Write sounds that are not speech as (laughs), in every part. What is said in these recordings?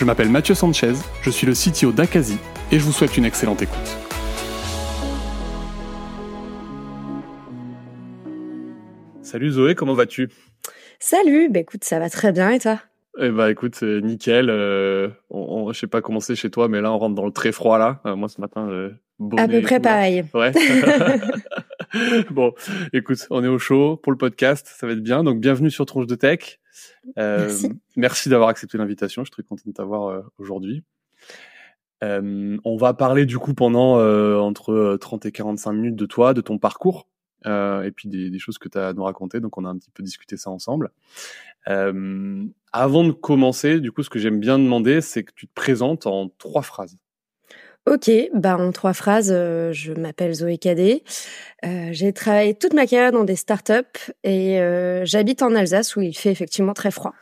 Je m'appelle Mathieu Sanchez, je suis le CTO d'Akazi et je vous souhaite une excellente écoute. Salut Zoé, comment vas-tu? Salut, bah écoute, ça va très bien et toi? Eh bah écoute, nickel. Euh, on, je sais pas comment c'est chez toi, mais là on rentre dans le très froid là. Euh, moi ce matin, euh, à peu près pareil. Ouais. (laughs) (laughs) bon, écoute, on est au chaud pour le podcast, ça va être bien. Donc bienvenue sur Tronche de Tech. Euh, merci, d'avoir accepté l'invitation. Je suis très content de t'avoir euh, aujourd'hui. Euh, on va parler du coup pendant entre 30 et 45 minutes de toi, de ton parcours, et puis des, des choses que tu as à nous raconter. Donc on a un petit peu discuté ça ensemble. avant de commencer, du coup, ce que j'aime bien demander, c'est que tu te présentes en trois phrases. Ok, bah en trois phrases, euh, je m'appelle Zoé Cadet. Euh, j'ai travaillé toute ma carrière dans des startups et euh, j'habite en Alsace où il fait effectivement très froid.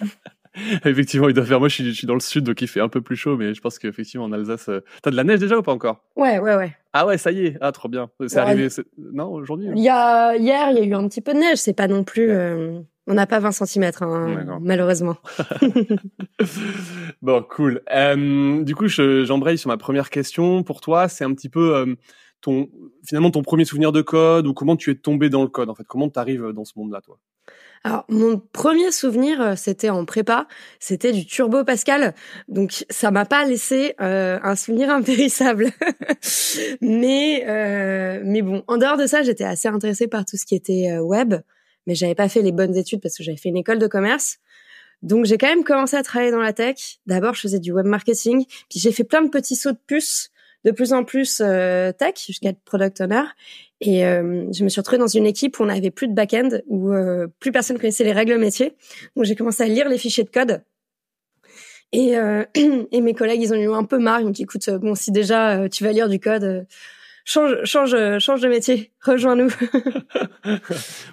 (laughs) effectivement, il doit faire. Moi, je suis, dans le sud, donc il fait un peu plus chaud, mais je pense qu'effectivement en Alsace, t'as de la neige déjà ou pas encore? Ouais, ouais, ouais. Ah ouais, ça y est. Ah, trop bien. C'est arrivé. Non, aujourd'hui. Il y a hier, il y a eu un petit peu de neige. C'est pas non plus. On n'a pas 20 cm, hein, malheureusement. (laughs) bon, cool. Euh, du coup, j'embraye sur ma première question. Pour toi, c'est un petit peu euh, ton, finalement, ton premier souvenir de code ou comment tu es tombé dans le code, en fait? Comment tu arrives dans ce monde-là, toi? Alors, mon premier souvenir, euh, c'était en prépa, c'était du Turbo Pascal. Donc, ça m'a pas laissé euh, un souvenir (laughs) impérissable. mais, euh, mais bon, en dehors de ça, j'étais assez intéressée par tout ce qui était web mais j'avais pas fait les bonnes études parce que j'avais fait une école de commerce. Donc j'ai quand même commencé à travailler dans la tech. D'abord, je faisais du web marketing, puis j'ai fait plein de petits sauts de puce, de plus en plus euh, tech jusqu'à être product owner. Et euh, je me suis retrouvée dans une équipe où on n'avait plus de back-end, où euh, plus personne connaissait les règles métiers. Donc j'ai commencé à lire les fichiers de code. Et, (clears throat) et mes collègues, ils ont eu un peu marre. Ils m'ont dit, écoute, bon, si déjà tu vas lire du code, change, change, change de métier, rejoins-nous. (laughs) oui,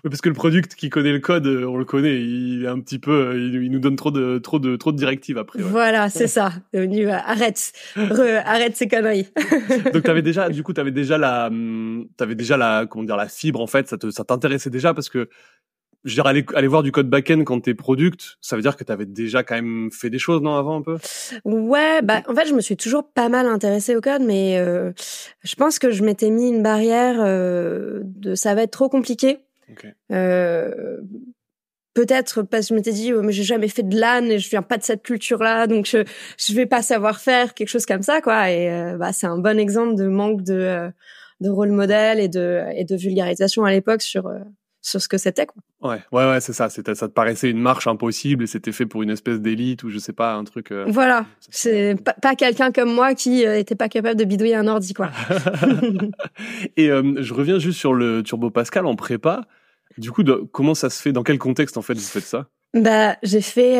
parce que le product qui connaît le code, euh, on le connaît, il est un petit peu, euh, il, nous donne trop de, trop de, trop de directives après. Voilà, c'est ça. Devenu, arrête, arrête ces conneries. (laughs) Donc t'avais déjà, du coup, t'avais déjà la, hum, t'avais déjà la, comment dire, la fibre en fait, ça te, ça t'intéressait déjà parce que je veux dire, aller, aller voir du code back-end quand t'es product, ça veut dire que t'avais déjà quand même fait des choses, non, avant un peu? Ouais, bah en fait, je me suis toujours pas mal intéressée au code, mais euh, je pense que je m'étais mis une barrière euh, de ça va être trop compliqué. Euh, Peut-être parce que je m'étais dit, oh, mais j'ai jamais fait de LAN et je viens pas de cette culture-là, donc je je vais pas savoir faire quelque chose comme ça, quoi. Et euh, bah c'est un bon exemple de manque de euh, de rôle modèle et de et de vulgarisation à l'époque sur sur ce que c'était. Quoi. Ouais, ouais, ouais, c'est ça. C'était, ça te paraissait une marche impossible et c'était fait pour une espèce d'élite ou je sais pas, un truc. Euh, voilà, c'est pas, pas quelqu'un comme moi qui euh, était pas capable de bidouiller un ordi, quoi. (laughs) et euh, je reviens juste sur le Turbo Pascal en prépa. Du coup, de, comment ça se fait? Dans quel contexte en fait vous faites ça? Bah, j'ai fait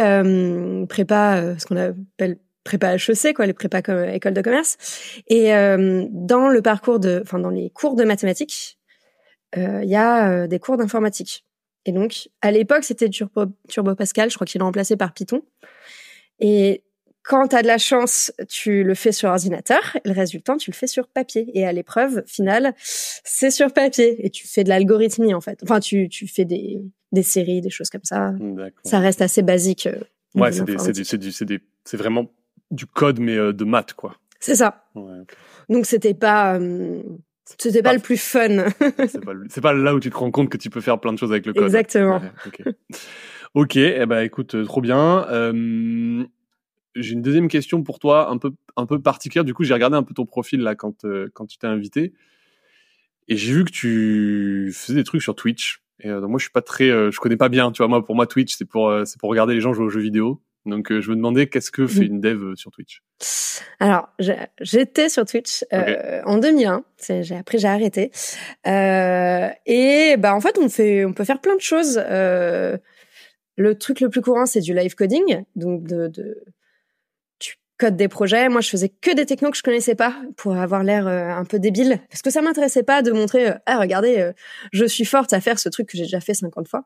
prépa, ce qu'on appelle prépa HEC, quoi, les prépa comme école de commerce. Et dans le parcours de, enfin dans les cours de mathématiques, il y a des cours d'informatique. Et donc, à l'époque, c'était Turbo, Turbo Pascal. Je crois qu'il est remplacé par Python. Et quand tu as de la chance, tu le fais sur ordinateur. Et le résultat, tu le fais sur papier. Et à l'épreuve finale, c'est sur papier. Et tu fais de l'algorithmie, en fait. Enfin, tu, tu fais des, des séries, des choses comme ça. Ça reste assez basique. Euh, ouais, c'est c'est c'est vraiment du code, mais euh, de maths, quoi. C'est ça. Ouais, Donc, c'était pas... Euh, c'était pas, pas, le plus fun. (laughs) c'est pas, là où tu te rends compte que tu peux faire plein de choses avec le code. Exactement. ok, eh ben écoute, euh, trop bien. Euh, j'ai une deuxième question pour toi, un peu un peu particulière. Du coup, j'ai regardé un peu ton profil là quand euh, quand tu t'es invité, et j'ai vu que tu faisais des trucs sur Twitch. Et moi, je suis pas très, je connais pas bien. Tu vois, moi pour moi Twitch, c'est pour c'est pour regarder les gens jouer aux jeux vidéo. Donc, euh, je me demandais qu'est-ce que fait une dev euh, sur Twitch Alors, j'étais sur Twitch euh, en 2001. J'ai après j'ai arrêté. Euh, et bah en fait, on fait, on peut faire plein de choses. Euh, le truc le plus courant, c'est du live coding. Donc, de, de tu code des projets. Moi, je faisais que des technos que je connaissais pas pour avoir l'air euh, un peu débile, parce que ça m'intéressait pas de montrer, ah regardez, je suis forte à faire ce truc que j'ai déjà fait 50 fois.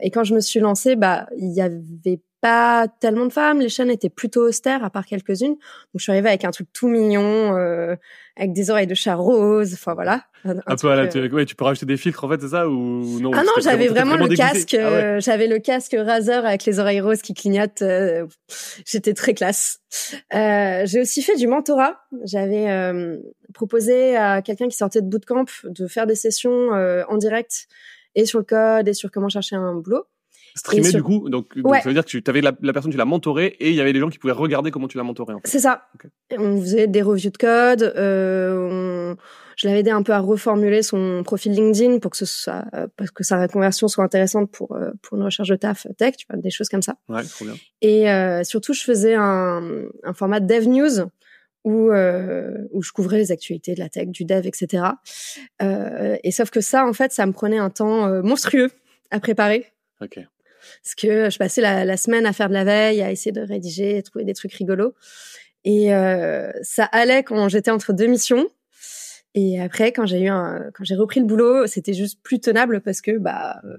et quand je me suis lancée, bah il y avait pas tellement de femmes, les chaînes étaient plutôt austères à part quelques-unes. Donc je suis arrivée avec un truc tout mignon, avec des oreilles de chat rose, enfin voilà. Un, peu à la euh, ouais, tu peux rajouter des filtres en fait, c'est ça ou non Ah non, j'avais vraiment, le casque, ah euh, j'avais le casque Razer avec les oreilles roses qui clignotent. Euh, j'étais très classe. j'ai aussi fait du mentorat. J'avais proposé à quelqu'un qui sortait de bootcamp de faire des sessions en direct et sur le code et sur comment chercher un boulot. Streamer du coup, donc, ça veut dire que tu avais la, personne, tu l'as mentoré et il y avait des gens qui pouvaient regarder comment tu. En fait. C'est ça. On faisait des reviews de code. Euh, on... Je l'avais aidé un peu à reformuler son profil LinkedIn pour que ce soit, parce que sa conversion soit intéressante pour euh, pour une recherche de taf tech, tu vois, des choses comme ça. Ouais, trop bien. Et euh, surtout, je faisais un, un format dev news où euh, où je couvrais les actualités de la tech, du dev, etc. Euh, et sauf que ça, en fait, ça me prenait un temps euh, monstrueux à préparer. Parce que je passais la, semaine à faire de la veille, à essayer de rédiger, trouver des trucs rigolos. Et euh, ça allait quand j'étais entre deux missions. Et après, quand j'ai eu quand j'ai repris le boulot, c'était juste plus tenable parce que bah, euh,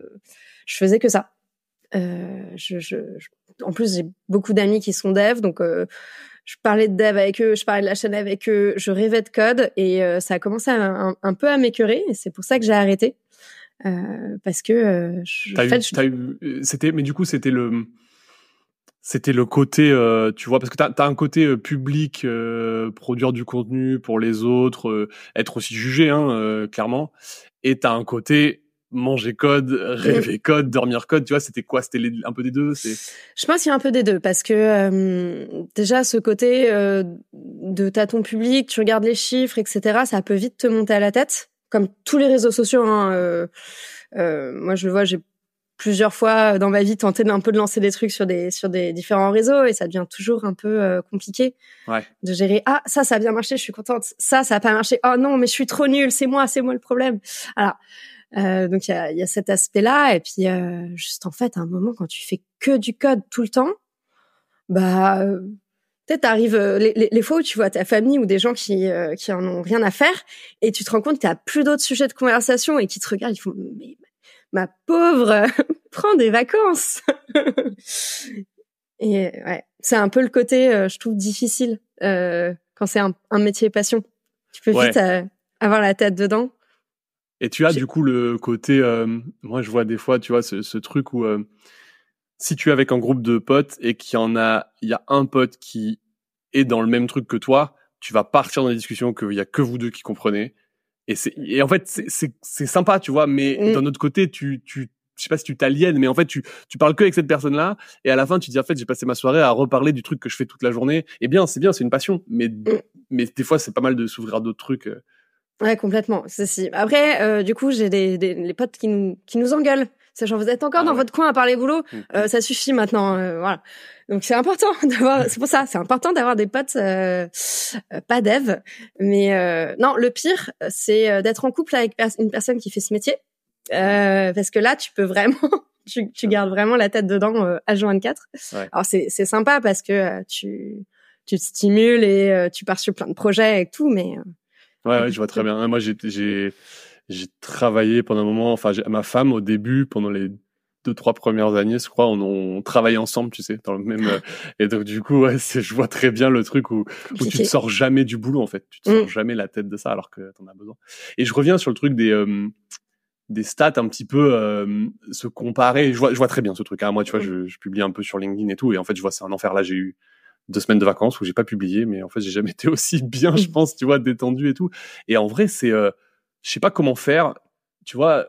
je faisais que ça. Euh, en plus, j'ai beaucoup d'amis qui sont devs, donc je parlais de dev avec eux, je parlais de la chaîne avec eux, je rêvais de code et ça a commencé un, peu à m'écœurer. C'est pour ça que j'ai arrêté. Euh, parce que euh, je, en fait, euh, c'était mais du coup c'était le c'était le côté euh, tu vois parce que tu as, un côté public produire du contenu pour les autres être aussi jugé hein, clairement et tu as un côté manger code, (laughs) rêver code, dormir code, tu vois, c'était quoi? C'était un peu des deux. Je pense qu'il y a un peu des deux, parce que déjà, ce côté de t'as ton public, tu regardes les chiffres, etc., ça peut vite te monter à la tête comme tous les réseaux sociaux. Hein, euh, euh, moi, je le vois, j'ai plusieurs fois dans ma vie tenté d'un peu de lancer des trucs sur des sur des différents réseaux et ça devient toujours un peu euh, compliqué ouais. de gérer ah ça ça a bien marché je suis contente ça ça a pas marché oh non mais je suis trop nulle c'est moi c'est moi le problème alors euh, donc il y a, y a cet aspect là et puis euh, juste en fait à un moment quand tu fais que du code tout le temps bah peut-être arrive euh, les, les, fois où tu vois ta famille ou des gens qui euh, qui en ont rien à faire et tu te rends compte que tu plus d'autres sujets de conversation et qui te regardent ils font mais ma pauvre (laughs) prends des vacances. (laughs) Et ouais c'est un peu le côté euh, je trouve difficile quand c'est un, un, métier passion. Tu peux vite avoir la tête dedans. Et tu as du coup le côté moi je vois des fois tu vois ce, ce truc où si tu es avec un groupe de potes et qu'il y en a, il y a un pote qui est dans le même truc que toi, tu vas partir dans la discussion qu'il y a que vous deux qui comprenez. Et c'est, et en fait, c'est, sympa, tu vois, mais mm. d'un autre côté, tu, tu, je sais pas si tu t'aliènes, mais en fait, tu, tu parles que avec cette personne-là, et à la fin, tu dis, en fait, j'ai passé ma soirée à reparler du truc que je fais toute la journée. Et bien, c'est bien, c'est une passion, mais, mm. mais des fois, c'est pas mal de s'ouvrir à d'autres trucs. Euh. Ouais, complètement. C'est si. Après, euh, du coup, j'ai des, des, des potes qui nous, qui nous engueulent genre vous êtes encore ah dans votre coin à parler boulot, mmh. euh, ça suffit maintenant, euh, voilà. Donc c'est important (laughs) d'avoir, c'est pour ça, c'est important d'avoir des potes euh, euh pas dev, mais euh, non, le pire c'est d'être en couple avec une personne qui fait ce métier, parce que là tu peux vraiment, (laughs) tu, tu gardes vraiment la tête dedans à 24 ouais. Alors c'est c'est sympa parce que tu tu te stimules et tu pars sur plein de projets et tout, mais ouais, ouais je vois très bien. Moi j'ai j'ai j'ai travaillé pendant un moment, enfin, ma femme, au début, pendant les deux, trois premières années, je crois, on, on travaillait ensemble, tu sais, dans le même, euh, et donc, du coup, ouais, je vois très bien le truc où, où tu te sors jamais du boulot, en fait. Tu te sors mm. jamais la tête de ça, alors que t'en as besoin. Et je reviens sur le truc des, euh, des stats un petit peu euh, se comparer. Je vois, je vois très bien ce truc. Hein. Moi, tu vois, mm. je, je, publie un peu sur LinkedIn et tout, et en fait, je vois c'est un enfer. Là, j'ai eu deux semaines de vacances où j'ai pas publié, mais en fait, j'ai jamais (laughs) été aussi bien, je mm. pense, tu vois, détendu et tout. Et en vrai, c'est je sais pas comment faire. Tu vois,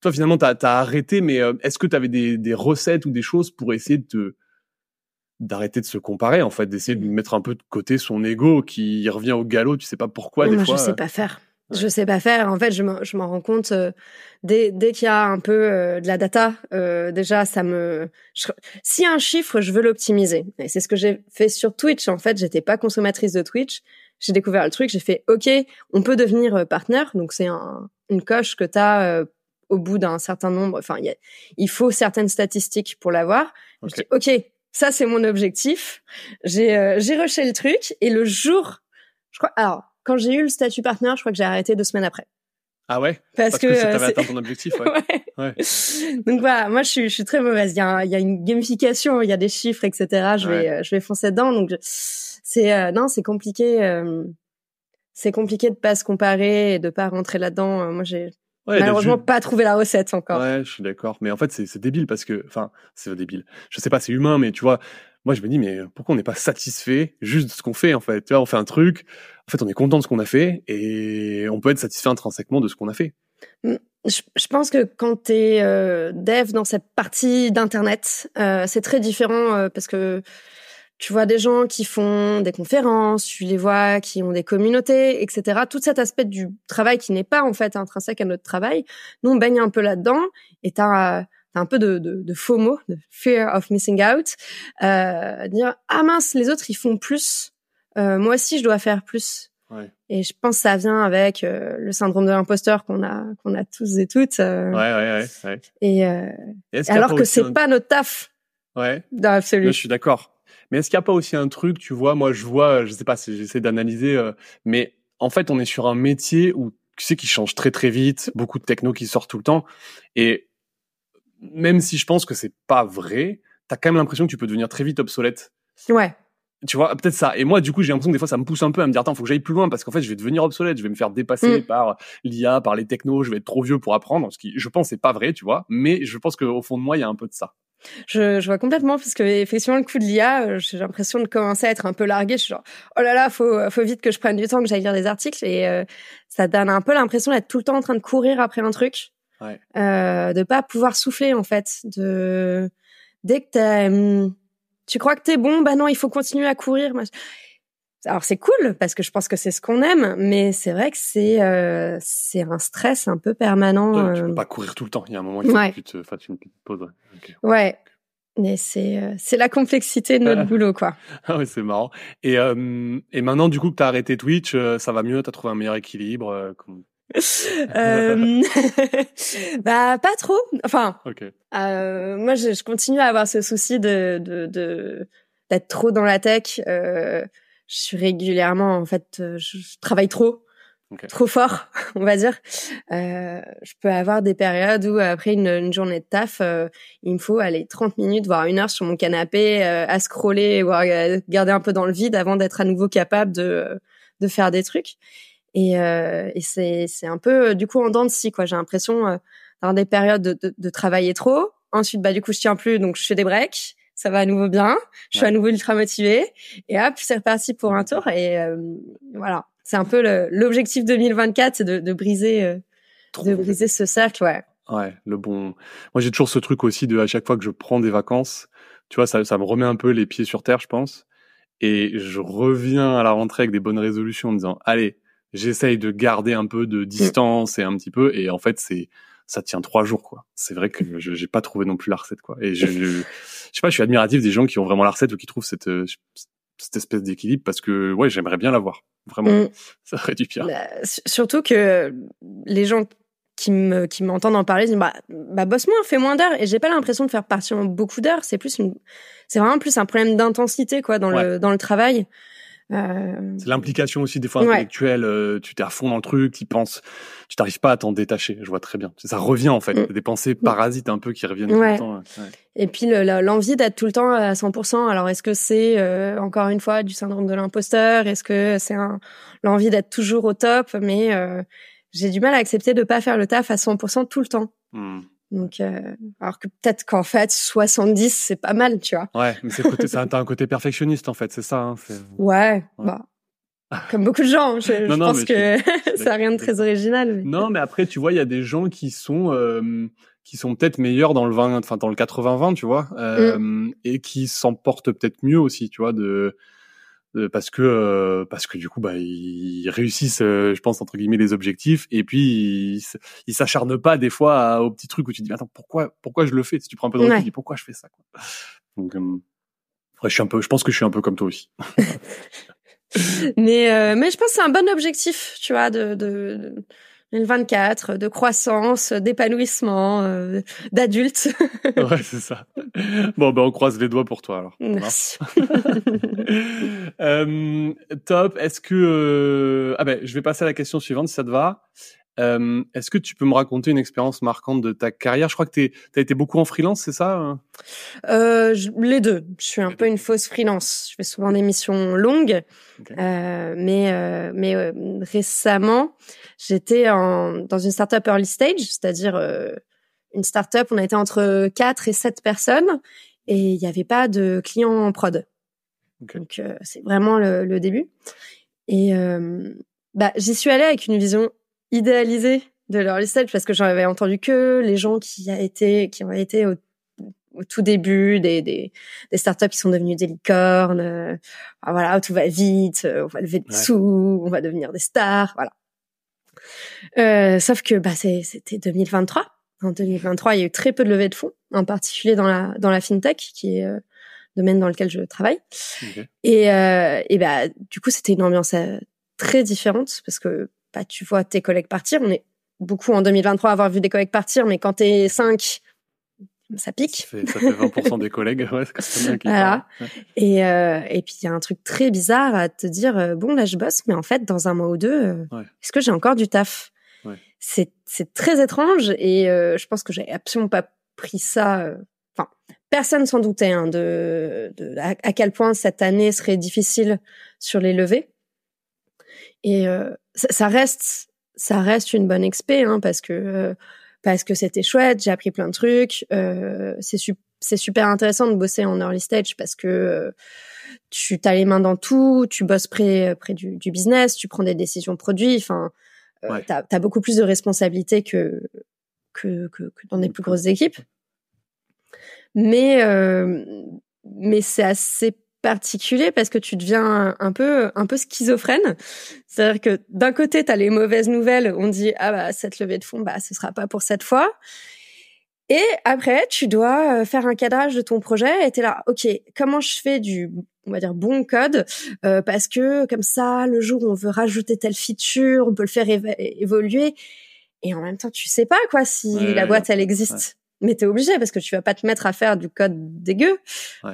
toi finalement t'as as arrêté, mais euh, est-ce que tu avais des, des, recettes ou des choses pour essayer de d'arrêter de se comparer en fait, d'essayer de mettre un peu de côté son ego qui revient au galop, tu sais pas pourquoi des moi, fois. Je sais pas faire. Je sais pas faire. En fait, je m'en rends compte euh, dès, dès qu'il y a un peu euh, de la data. déjà, ça me. Y a un chiffre, je veux l'optimiser. Et c'est ce que j'ai fait sur Twitch. En fait, j'étais pas consommatrice de Twitch j'ai découvert le truc, j'ai fait OK, on peut devenir euh, partenaire. Donc c'est un, une coche que tu as euh, au bout d'un certain nombre. Enfin, il faut certaines statistiques pour l'avoir. OK, ça c'est mon objectif. J'ai euh, j'ai rushé le truc et le jour, je crois. Alors quand j'ai eu le statut partenaire, je crois que j'ai arrêté deux semaines après. Ah ouais? Parce, que, tu avais atteint ton objectif. (laughs) Ouais. ouais. Donc voilà, moi je suis, je suis très mauvaise. Il y, a, il y a une gamification, il y a des chiffres, etc. Je vais, je vais foncer dedans. Donc c'est non, c'est compliqué. c'est compliqué de pas se comparer et de pas rentrer là-dedans. Moi j'ai Ouais, Malheureusement, pas trouvé la recette encore. Ouais, je suis d'accord. Mais en fait, c'est débile parce que, enfin, c'est débile. Je sais pas, c'est humain, mais tu vois, moi, je me dis, mais pourquoi on n'est pas satisfait juste de ce qu'on fait, en fait? Tu vois, on fait un truc, en fait, on est content de ce qu'on a fait et on peut être satisfait intrinsèquement de ce qu'on a fait. Mmh, je, pense que quand tu es euh, dev dans cette partie d'Internet, euh, c'est très différent euh, parce que tu vois des gens qui font des conférences, tu les vois qui ont des communautés, etc. Tout cet aspect du travail qui n'est pas en fait intrinsèque à notre travail, nous on baigne un peu là-dedans et t'as as un peu de, de, de FOMO, de fear of missing out, euh, dire ah mince les autres ils font plus, euh, moi aussi je dois faire plus. Ouais. Et je pense que ça vient avec euh, le syndrome de l'imposteur qu'on a qu'on a tous et toutes. Euh, ouais ouais ouais. ouais. Et, euh, alors que c'est pas notre taf. Ouais. Dans l'absolu. Je suis d'accord. Mais est-ce qu'il n'y a pas aussi un truc, tu vois, moi je vois, je sais pas, j'essaie d'analyser, mais en fait on est sur un métier où tu sais qui change très très vite, beaucoup de techno qui sortent tout le temps, et même si je pense que c'est pas vrai, t'as quand même l'impression que tu peux devenir très vite obsolète. Ouais. Tu vois, peut-être ça. Et moi, du coup, j'ai l'impression que des fois, ça me pousse un peu à me dire, attends, faut que j'aille plus loin parce qu'en fait, je vais devenir obsolète, je vais me faire dépasser mm. par l'IA, par les technos, je vais être trop vieux pour apprendre. Ce qui, je pense, c'est pas vrai, tu vois. Mais je pense qu'au fond de moi, il y a un peu de ça. Je, je vois complètement parce que effectivement le coup de l'IA, euh, j'ai l'impression de commencer à être un peu largué. Je suis genre oh là là, faut faut vite que je prenne du temps, que j'aille lire des articles et euh, ça donne un peu l'impression d'être tout le temps en train de courir après un truc, ouais. euh, de pas pouvoir souffler en fait. De dès que t'es, hum, tu crois que t'es bon, bah non, il faut continuer à courir. Alors c'est cool parce que je pense que c'est ce qu'on aime, mais c'est vrai que c'est euh, c'est un stress un peu permanent. Tu peux euh. pas courir tout le temps. Il y a un moment il faut que tu te fasses une petite pause. Ouais. Mais c'est euh, c'est la complexité de notre (laughs) boulot quoi. ah ouais c'est marrant. Et euh, et maintenant du coup que t'as arrêté Twitch, ça va mieux, t'as trouvé un meilleur équilibre. (laughs) euh, (laughs) bah pas trop. Enfin, okay. euh, moi je, je, continue à avoir ce souci de de d'être trop dans la tech. Euh, je suis régulièrement, en fait, euh, je, travaille trop, trop fort, (laughs) on va dire. Euh, je peux avoir des périodes où après une, une journée de taf, euh, il me faut aller 30 minutes, voire une heure sur mon canapé euh, à scroller, voire garder un peu dans le vide avant d'être à nouveau capable de de faire des trucs. Et, et c'est c'est un peu du coup en dents de scie quoi. J'ai l'impression d'avoir des périodes de, de, de travailler trop. Ensuite, bah du coup, je tiens plus, donc je fais des breaks ça va à nouveau bien, je suis à nouveau ultra motivée et hop, c'est reparti pour un tour et euh, voilà, c'est un peu l'objectif 2024, c'est de, de briser euh, de briser ce cercle, ouais. Ouais, le bon. Moi, j'ai toujours ce truc aussi de à chaque fois que je prends des vacances, tu vois, ça, ça me remet un peu les pieds sur terre, je pense, et je reviens à la rentrée avec des bonnes résolutions en disant, allez, j'essaye de garder un peu de distance et un petit peu, et en fait, c'est ça tient trois jours quoi. C'est vrai que je j'ai pas trouvé non plus la recette quoi. Et je, je, je sais pas, je suis admiratif des gens qui ont vraiment la recette ou qui trouvent cette euh, cette espèce d'équilibre parce que ouais, j'aimerais bien l'avoir. Vraiment, mm. ça ferait du pire. Bah, surtout que les gens qui me qui m'entendent en parler disent bah bah bosse moins, fais moins d'heures et j'ai pas l'impression de faire partir beaucoup d'heures, c'est plus une c'est vraiment plus un problème d'intensité quoi dans le dans le travail. Euh... C'est l'implication aussi des fois intellectuelle. Euh, tu t'es à fond dans le truc, tu penses, tu t'arrives pas à t'en détacher. Je vois très bien. Ça revient en fait, mm. des pensées mm. parasites un peu qui reviennent tout le temps. Et puis l'envie d'être tout le temps à 100%. Alors est-ce que c'est euh, encore une fois du syndrome de l'imposteur? Est-ce que c'est l'envie d'être toujours au top? Mais euh, j'ai du mal à accepter de pas faire le taf à 100% tout le temps. Mm. Donc, euh, alors que peut-être qu'en fait, 70, c'est pas mal, tu vois. Ouais, mais c'est t'as un côté perfectionniste, en fait, c'est ça. Hein, ouais, bah. Comme beaucoup de gens, je, je pense que (laughs) ça n'a rien de très original. Mais... Non, mais après, tu vois, il y a des gens qui sont euh, qui sont peut-être meilleurs dans le 20, enfin dans le 80-20, tu vois, euh, mm. et qui s'en portent peut-être mieux aussi, tu vois, de euh, parce que euh, parce que du coup bah ils réussissent euh, je pense entre guillemets des objectifs et puis ils, s'acharnent pas des fois aux petits trucs où tu te dis attends pourquoi pourquoi je le fais? Si tu prends un peu de recul tu dis pourquoi je fais ça quoi? donc je suis un peu je pense que je suis un peu comme toi aussi. (laughs) Mais mais je pense que c'est un bon objectif tu vois de, de, 2024 de croissance d'épanouissement d'adulte (laughs) ouais c'est ça bon, ben on croise les doigts pour toi alors. Merci. (laughs) euh, top. Est-ce que euh... ah ben je vais passer à la question suivante si ça te va. Euh, Est-ce que tu peux me raconter une expérience marquante de ta carrière? Je crois que tu as été beaucoup en freelance, c'est ça hein? Euh, je, Les deux. Je suis un peu une fausse freelance. Je fais souvent des missions longues, okay. euh, mais euh, mais euh, récemment, j'étais dans une startup early stage, c'est-à-dire euh, une startup. On a été entre 4 et 7 personnes et il n'y avait pas de clients en prod. Okay. Donc c'est vraiment le, le, début. Et bah, j'y suis allée avec une vision idéalisé de leur stage parce que j'en avais entendu que les gens qui a été qui ont été au, au tout début des, des, des startups qui sont devenues des licornes euh, voilà tout va vite on va lever des ouais. sous on va devenir des stars voilà euh, sauf que bah c'était 2023 en 2023 il y a eu très peu de levées de fonds en particulier dans la dans la fintech qui est euh, domaine dans lequel je travaille okay. et euh, et bah du coup c'était une ambiance euh, très différente parce que bah, tu vois tes collègues partir. On est beaucoup en 2023 à avoir vu des collègues partir, mais quand t'es 5, ça pique. Ça fait, ça fait 20% des collègues, (laughs) ouais, c'est bien Voilà. Ouais. Et, euh, et puis, il y a un truc très bizarre à te dire, euh, bon, là, je bosse, mais en fait, dans un mois ou deux, euh, ouais. est-ce que j'ai encore du taf? C'est c'est très étrange et euh, je pense que j'ai absolument pas pris ça... Enfin, personne s'en doutait hein, de, de à, à, quel point cette année serait difficile sur les levées. Et euh, ça, ça, reste, ça reste une bonne expé, hein, parce que euh, parce que c'était chouette. J'ai appris plein de trucs. Euh, c'est su c'est super intéressant de bosser en early stage parce que euh, tu as les mains dans tout, tu bosses près près du, du business, tu prends des décisions produits. Enfin, ouais. t'as as beaucoup plus de responsabilités que que, que, que dans des plus grosses équipes. Mais mais c'est assez particulier parce que tu deviens un peu un peu schizophrène. C'est-à-dire que d'un côté, tu as les mauvaises nouvelles, on dit ah bah cette levée de fonds bah ce sera pas pour cette fois. Et après, tu dois faire un cadrage de ton projet et tu es là OK, comment je fais du on va dire bon code euh, parce que comme ça le jour où on veut rajouter telle feature, on peut le faire évoluer et en même temps, tu sais pas quoi si ouais, la boîte elle ouais. Mais t'es obligé parce que tu vas pas te mettre à faire du code dégueu. Ouais.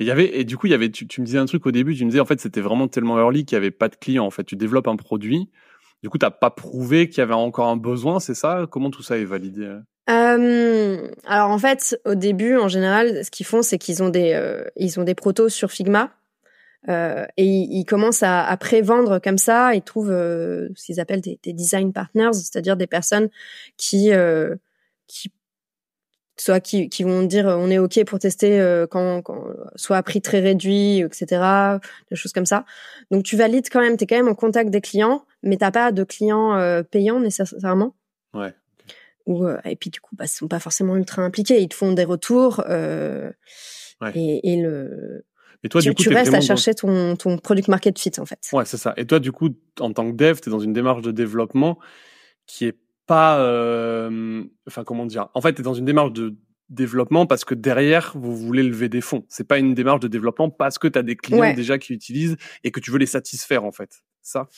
et y avait et du coup il y avait tu, tu, me disais un truc au début, tu me disais en fait c'était vraiment tellement early qu'il y avait pas de clients en fait, tu développes un produit. Du coup, t'as pas prouvé qu'il y avait encore un besoin, c'est ça? Comment tout ça est validé? Euh, Alors en fait, au début, en général, ce qu'ils font, c'est qu'ils ont des euh, ils ont des protos sur Figma euh, et ils, ils, commencent à, à pré-vendre comme ça. Ils trouvent ce qu'ils appellent des, des, design partners, c'est-à-dire des personnes qui qui soit qui, qui vont dire on est ok pour tester euh, quand, quand soit à prix très réduit etc des choses comme ça donc tu valides quand même tu es quand même en contact des clients mais t'as pas de clients euh, payants nécessairement ouais ou euh, et puis du coup bah ils sont pas forcément ultra impliqués ils te font des retours euh, ouais. et, et le et toi, tu, du coup, tu restes à dans... chercher ton, ton product market fit, en fait. Ouais, c'est ça. Et toi, du coup, en tant que dev, tu es dans une démarche de développement qui est pas, euh, enfin comment dire, en fait, tu es dans une démarche de développement parce que derrière, vous voulez lever des fonds. C'est pas une démarche de développement parce que tu as des clients ouais. déjà qui utilisent et que tu veux les satisfaire, en fait. Ça?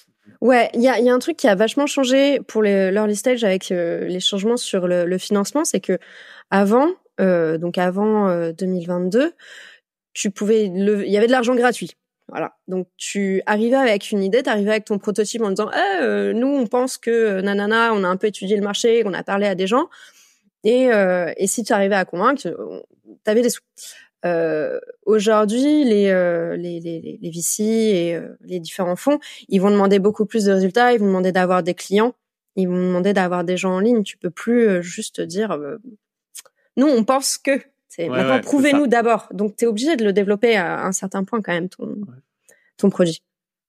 Ouais, il y a, y a, un truc qui a vachement changé pour l'early stage avec euh, les changements sur le, le financement, c'est que avant, euh, donc avant 2022, tu pouvais, il y avait de l'argent gratuit. Voilà. Donc tu arrivais avec une idée, tu arrivais avec ton prototype en disant eh, euh, nous on pense que nanana, on a un peu étudié le marché, on a parlé à des gens et, euh, et si tu arrivais à convaincre, tu avais des sous. Euh, Aujourd'hui, les, euh, les, les, les VC et euh, les différents fonds, ils vont demander beaucoup plus de résultats, ils vont demander d'avoir des clients, ils vont demander d'avoir des gens en ligne. Tu peux plus euh, juste dire nous on pense que c'est ouais, maintenant ouais, prouvez-nous d'abord. Donc tu es obligé de le développer à un certain point quand même ton ouais. ton produit.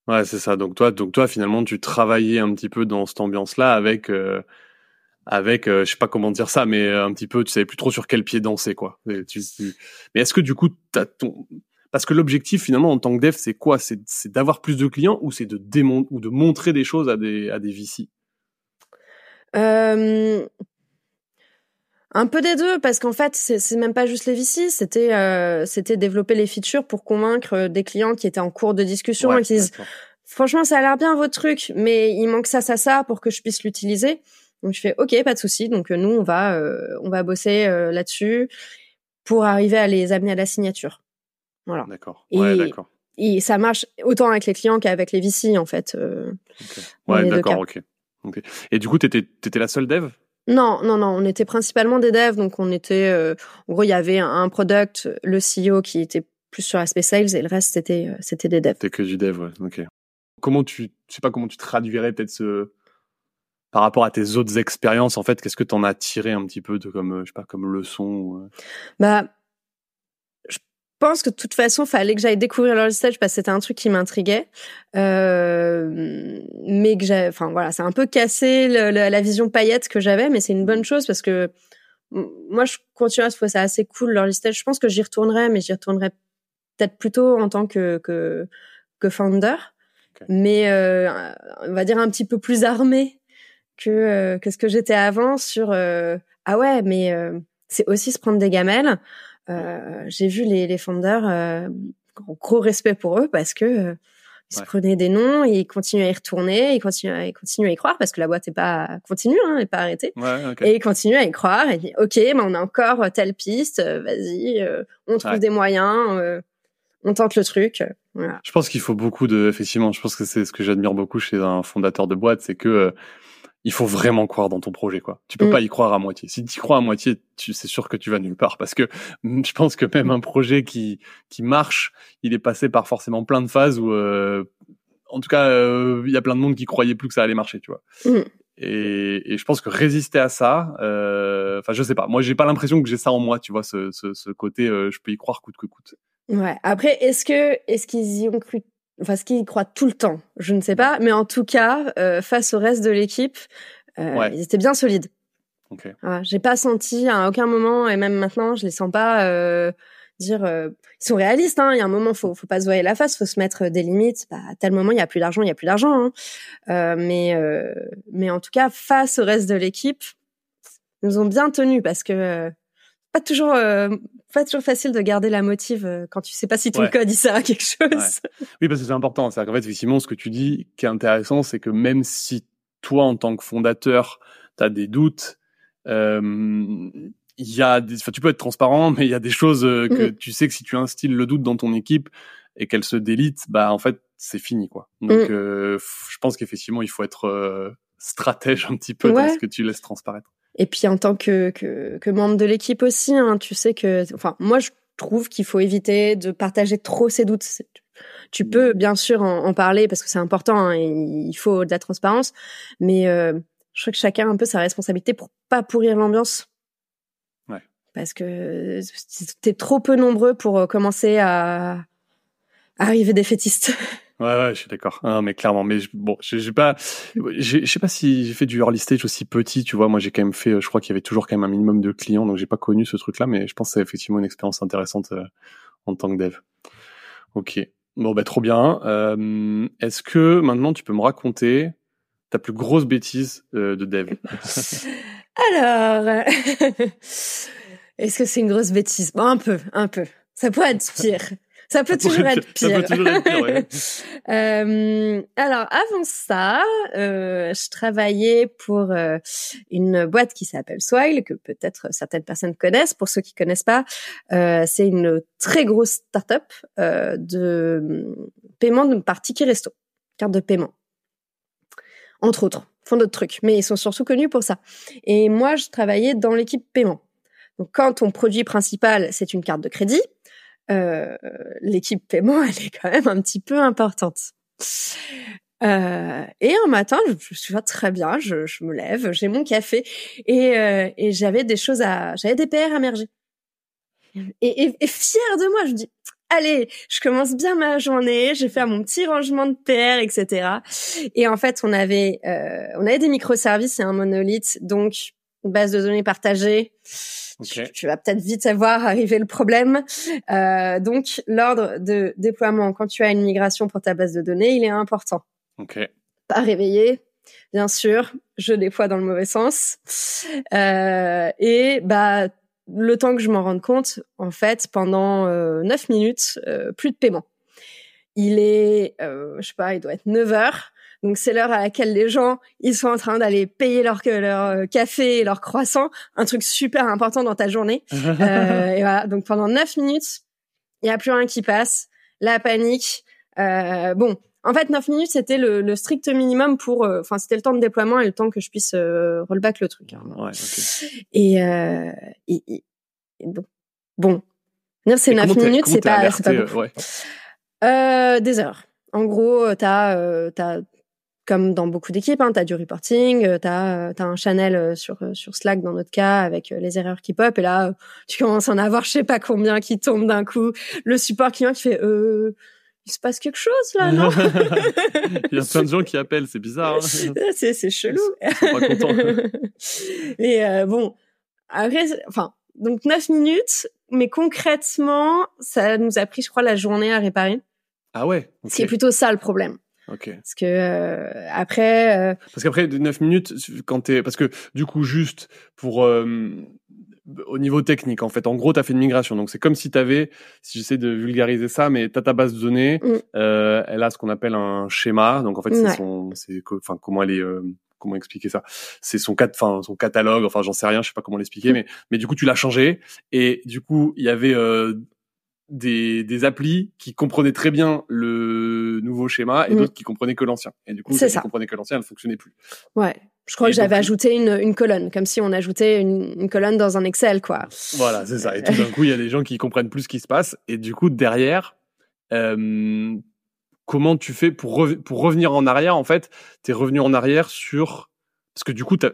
Ouais, c'est ça. Donc toi donc toi finalement tu travaillais un petit peu dans cette ambiance là avec euh, avec euh, je sais pas comment dire ça mais un petit peu tu savais plus trop sur quel pied danser quoi. Et tu, tu... Mais est-ce que du coup t'as ton parce que l'objectif finalement en tant que dev c'est quoi? C'est c'est d'avoir plus de clients ou c'est de démon... ou de montrer des choses à des à des VC euh... Un peu des deux, parce qu'en fait, c'est même pas juste les VC, c'était euh, c'était développer les features pour convaincre des clients qui étaient en cours de discussion ouais, et qui disent franchement ça a l'air bien votre truc, mais il manque ça ça ça pour que je puisse l'utiliser. Donc je fais ok, pas de souci. Donc nous on va euh, on va bosser euh, là-dessus. pour arriver à les amener à la signature. Voilà. D'accord. Ouais, d'accord. Et ça marche autant avec les clients qu'avec les VC, en fait. Euh, Ouais, d'accord, ok. Et du coup, tu étais, la seule dev? Non, non, non, on était principalement des devs, donc on était, euh, en gros, il y avait un product, le CEO qui était plus sur l'aspect sales et le reste c'était, euh, c'était des devs. C'était que du dev, ouais, ok. Comment tu, je sais pas comment tu traduirais peut-être ce, par rapport à tes autres expériences, en fait, qu'est-ce que tu en as tiré un petit peu de comme, euh, je sais pas, comme leçon Bah, je pense que de toute façon, fallait que j'aille découvrir leur stage parce que c'était un truc qui m'intriguait, euh, mais que j'ai, enfin voilà, c'est un peu cassé la vision paillette que j'avais, mais c'est une bonne chose parce que moi, je continue à trouver ça assez cool leur stage. Je pense que j'y retournerai, mais j'y retournerai peut-être plutôt en tant que que, que founder, mais euh, on va dire un petit peu plus armé que euh, que ce que j'étais avant sur euh, ah ouais, mais euh, c'est aussi se prendre des gamelles. Euh, j'ai vu les, les founders, euh, gros respect pour eux parce que euh, ils se prenaient des noms, ils continuaient à y retourner, ils continuaient, à, ils continuaient à y croire parce que la boîte est pas continue, hein, n'est pas arrêtée. Et ils continuent à y croire et disent, ok, mais on a encore telle piste, vas-y, on trouve des moyens, on tente le truc. Voilà. Je pense qu'il faut beaucoup de, effectivement, je pense que c'est ce que j'admire beaucoup chez un fondateur de boîte, c'est que il faut vraiment croire dans ton projet, quoi. Tu peux mm. pas y croire à moitié. Si tu y crois à moitié, tu, c'est sûr que tu vas nulle part. Parce que mm, je pense que même un projet qui, qui marche, il est passé par forcément plein de phases où, euh, en tout cas, euh, il y a plein de monde qui croyait plus que ça allait marcher, tu vois. Mm. Et, et, je pense que résister à ça, euh, enfin, je sais pas. Moi, j'ai pas l'impression que j'ai ça en moi, tu vois, ce, ce, ce côté, je peux y croire coûte que coûte. Ouais. Après, est-ce que, est-ce qu'ils y ont cru enfin ce qu'ils croient tout le temps, je ne sais pas, mais en tout cas, euh, face au reste de l'équipe, euh, ils étaient bien solides. Okay. J'ai pas senti à aucun moment, et même maintenant, je les sens pas euh, dire. Euh, ils sont réalistes. Hein, il y a un moment, faut, faut pas se voiler la face, faut se mettre des limites. Bah, à tel moment, il y a plus d'argent, il y a plus d'argent. Hein. Euh, mais mais en tout cas, face au reste de l'équipe, ils nous ont bien tenus parce que pas toujours euh, pas toujours facile de garder la motive euh, quand tu sais pas si ton code il sert à quelque chose. Oui, parce que c'est important. C'est qu'en fait, effectivement, ce que tu dis qui est intéressant, c'est que même si toi, en tant que fondateur, tu as des doutes, euh, il y a des, tu peux être transparent, mais il y a des choses que mm. tu sais que si tu instilles le doute dans ton équipe et qu'elle se délite, bah en fait, c'est fini quoi. Donc, mm. je pense qu'effectivement, il faut être stratège un petit peu dans ce que tu laisses transparaître. Et puis en tant que, que, que membre de l'équipe aussi, hein, tu sais que, enfin, moi je trouve qu'il faut éviter de partager trop ses doutes. Tu peux bien sûr en, parler parce que c'est important hein, et il faut de la transparence, mais euh, je crois que chacun a un peu sa responsabilité pour pas pourrir l'ambiance. Ouais. Parce que t'es trop peu nombreux pour euh, commencer à, à arriver des fétistes. (laughs) Ouais, ouais, je suis d'accord. Ah, mais clairement, mais bon, j'ai pas, je sais pas si j'ai fait du early stage aussi petit, tu vois. Moi, j'ai quand même fait, je crois qu'il y avait toujours quand même un minimum de clients, donc j'ai pas connu ce truc-là, mais je pense que c'est effectivement une expérience intéressante euh, en tant que dev. Ok. Bon, bah, trop bien. Euh, Est-ce que maintenant tu peux me raconter ta plus grosse bêtise euh, de dev? (laughs) Alors, (laughs) est-ce que c'est une grosse bêtise? Un peu, un peu. Ça pourrait être pire. Ça peut toujours être pire. Ça peut toujours être pire, (laughs) euh, alors avant ça, euh, je travaillais pour euh, une boîte qui s'appelle Swile, que peut-être certaines personnes connaissent. Pour ceux qui connaissent pas, euh, c'est une très grosse start-up euh, de hum, paiement par ticket resto, carte de paiement, entre autres. Font d'autres trucs, mais ils sont surtout connus pour ça. Et moi, je travaillais dans l'équipe paiement. Donc, quand ton produit principal, c'est une carte de crédit, euh, l'équipe paiement, (laughs) elle est quand même un petit peu importante. Euh, et un matin, je, me suis très bien, je, je me lève, j'ai mon café et, euh, et j'avais des choses à, j'avais des PR à merger. Et, et, et fière de moi, je me dis, allez, je commence bien ma journée, je vais faire mon petit rangement de PR, etc. Et en fait, on avait, euh, on avait des microservices et un monolithe, donc une base de données partagée. Tu, vas peut-être vite savoir arriver le problème. Euh, donc, l'ordre de déploiement quand tu as une migration pour ta base de données, il est important. Okay. Pas réveillé, bien sûr. Je déploie dans le mauvais sens. Euh, et bah, le temps que je m'en rende compte, en fait, pendant euh, 9 minutes, euh, plus de paiement. Il est, euh, je sais pas, il doit être 9 heures. Donc c'est l'heure à laquelle les gens ils sont en train d'aller payer leur leur euh, café et leur croissant, un truc super important dans ta journée. (laughs) euh, et voilà. Donc pendant neuf minutes, il y a plus rien qui passe, la panique. Euh, bon, en fait, 9 minutes, c'était le, le, strict minimum pour, euh, enfin, c'était le temps de déploiement et le temps que je puisse euh, rollback le truc. Hein. Ouais, okay. Et, euh, et, et, donc, bon, c'est 9 minutes, c'est pas, c'est pas beaucoup. Ouais. Des heures. En gros, t'as, t'as, comme dans beaucoup d'équipes, hein, t'as du reporting, euh, t'as, as un channel sur sur Slack dans notre cas avec les erreurs qui pop et là, tu commences à en avoir, je sais pas combien qui tombent d'un coup. Le support client qui fait, euh, il se passe quelque chose là, non? (laughs) Il y a plein de gens qui appellent, c'est bizarre. Hein (laughs) c'est c'est chelou. Ils sont pas contents. (laughs) Et euh, bon, après, enfin, donc 9 minutes, mais concrètement, ça nous a pris, je crois, la journée à réparer. Ah ouais. Okay. C'est plutôt ça le problème. Ok. Parce que euh, après. Euh... Parce qu'après 9 minutes, quand t'es, parce que du coup juste pour euh, au niveau technique en fait. En gros, tu as fait une migration. Donc c'est comme si tu avais, si j'essaie de vulgariser ça, mais tu as ta base de données, mm. euh, elle a ce qu'on appelle un schéma. Donc en fait, ouais. c'est son c'est enfin comment elle est euh, comment expliquer ça? C'est son cat enfin son catalogue, enfin j'en sais rien, je sais pas comment l'expliquer mais mais du coup tu l'as changé et du coup, il y avait euh, des, des applis qui comprenaient très bien le nouveau schéma et Mm. d'autres qui comprenaient que l'ancien. Et du coup, celles qui comprenaient que l'ancien, elles fonctionnaient plus. Ouais. Je crois Et que j'avais donc- ajouté une, une colonne, comme si on ajoutait une, une colonne dans un Excel, quoi. Voilà, c'est ça. Et tout d'un coup, il y a des gens qui comprennent plus ce qui se passe. Et du coup, derrière, euh, comment tu fais pour, pour revenir en arrière En fait, tu es revenu en arrière sur... Parce que du coup, tu as,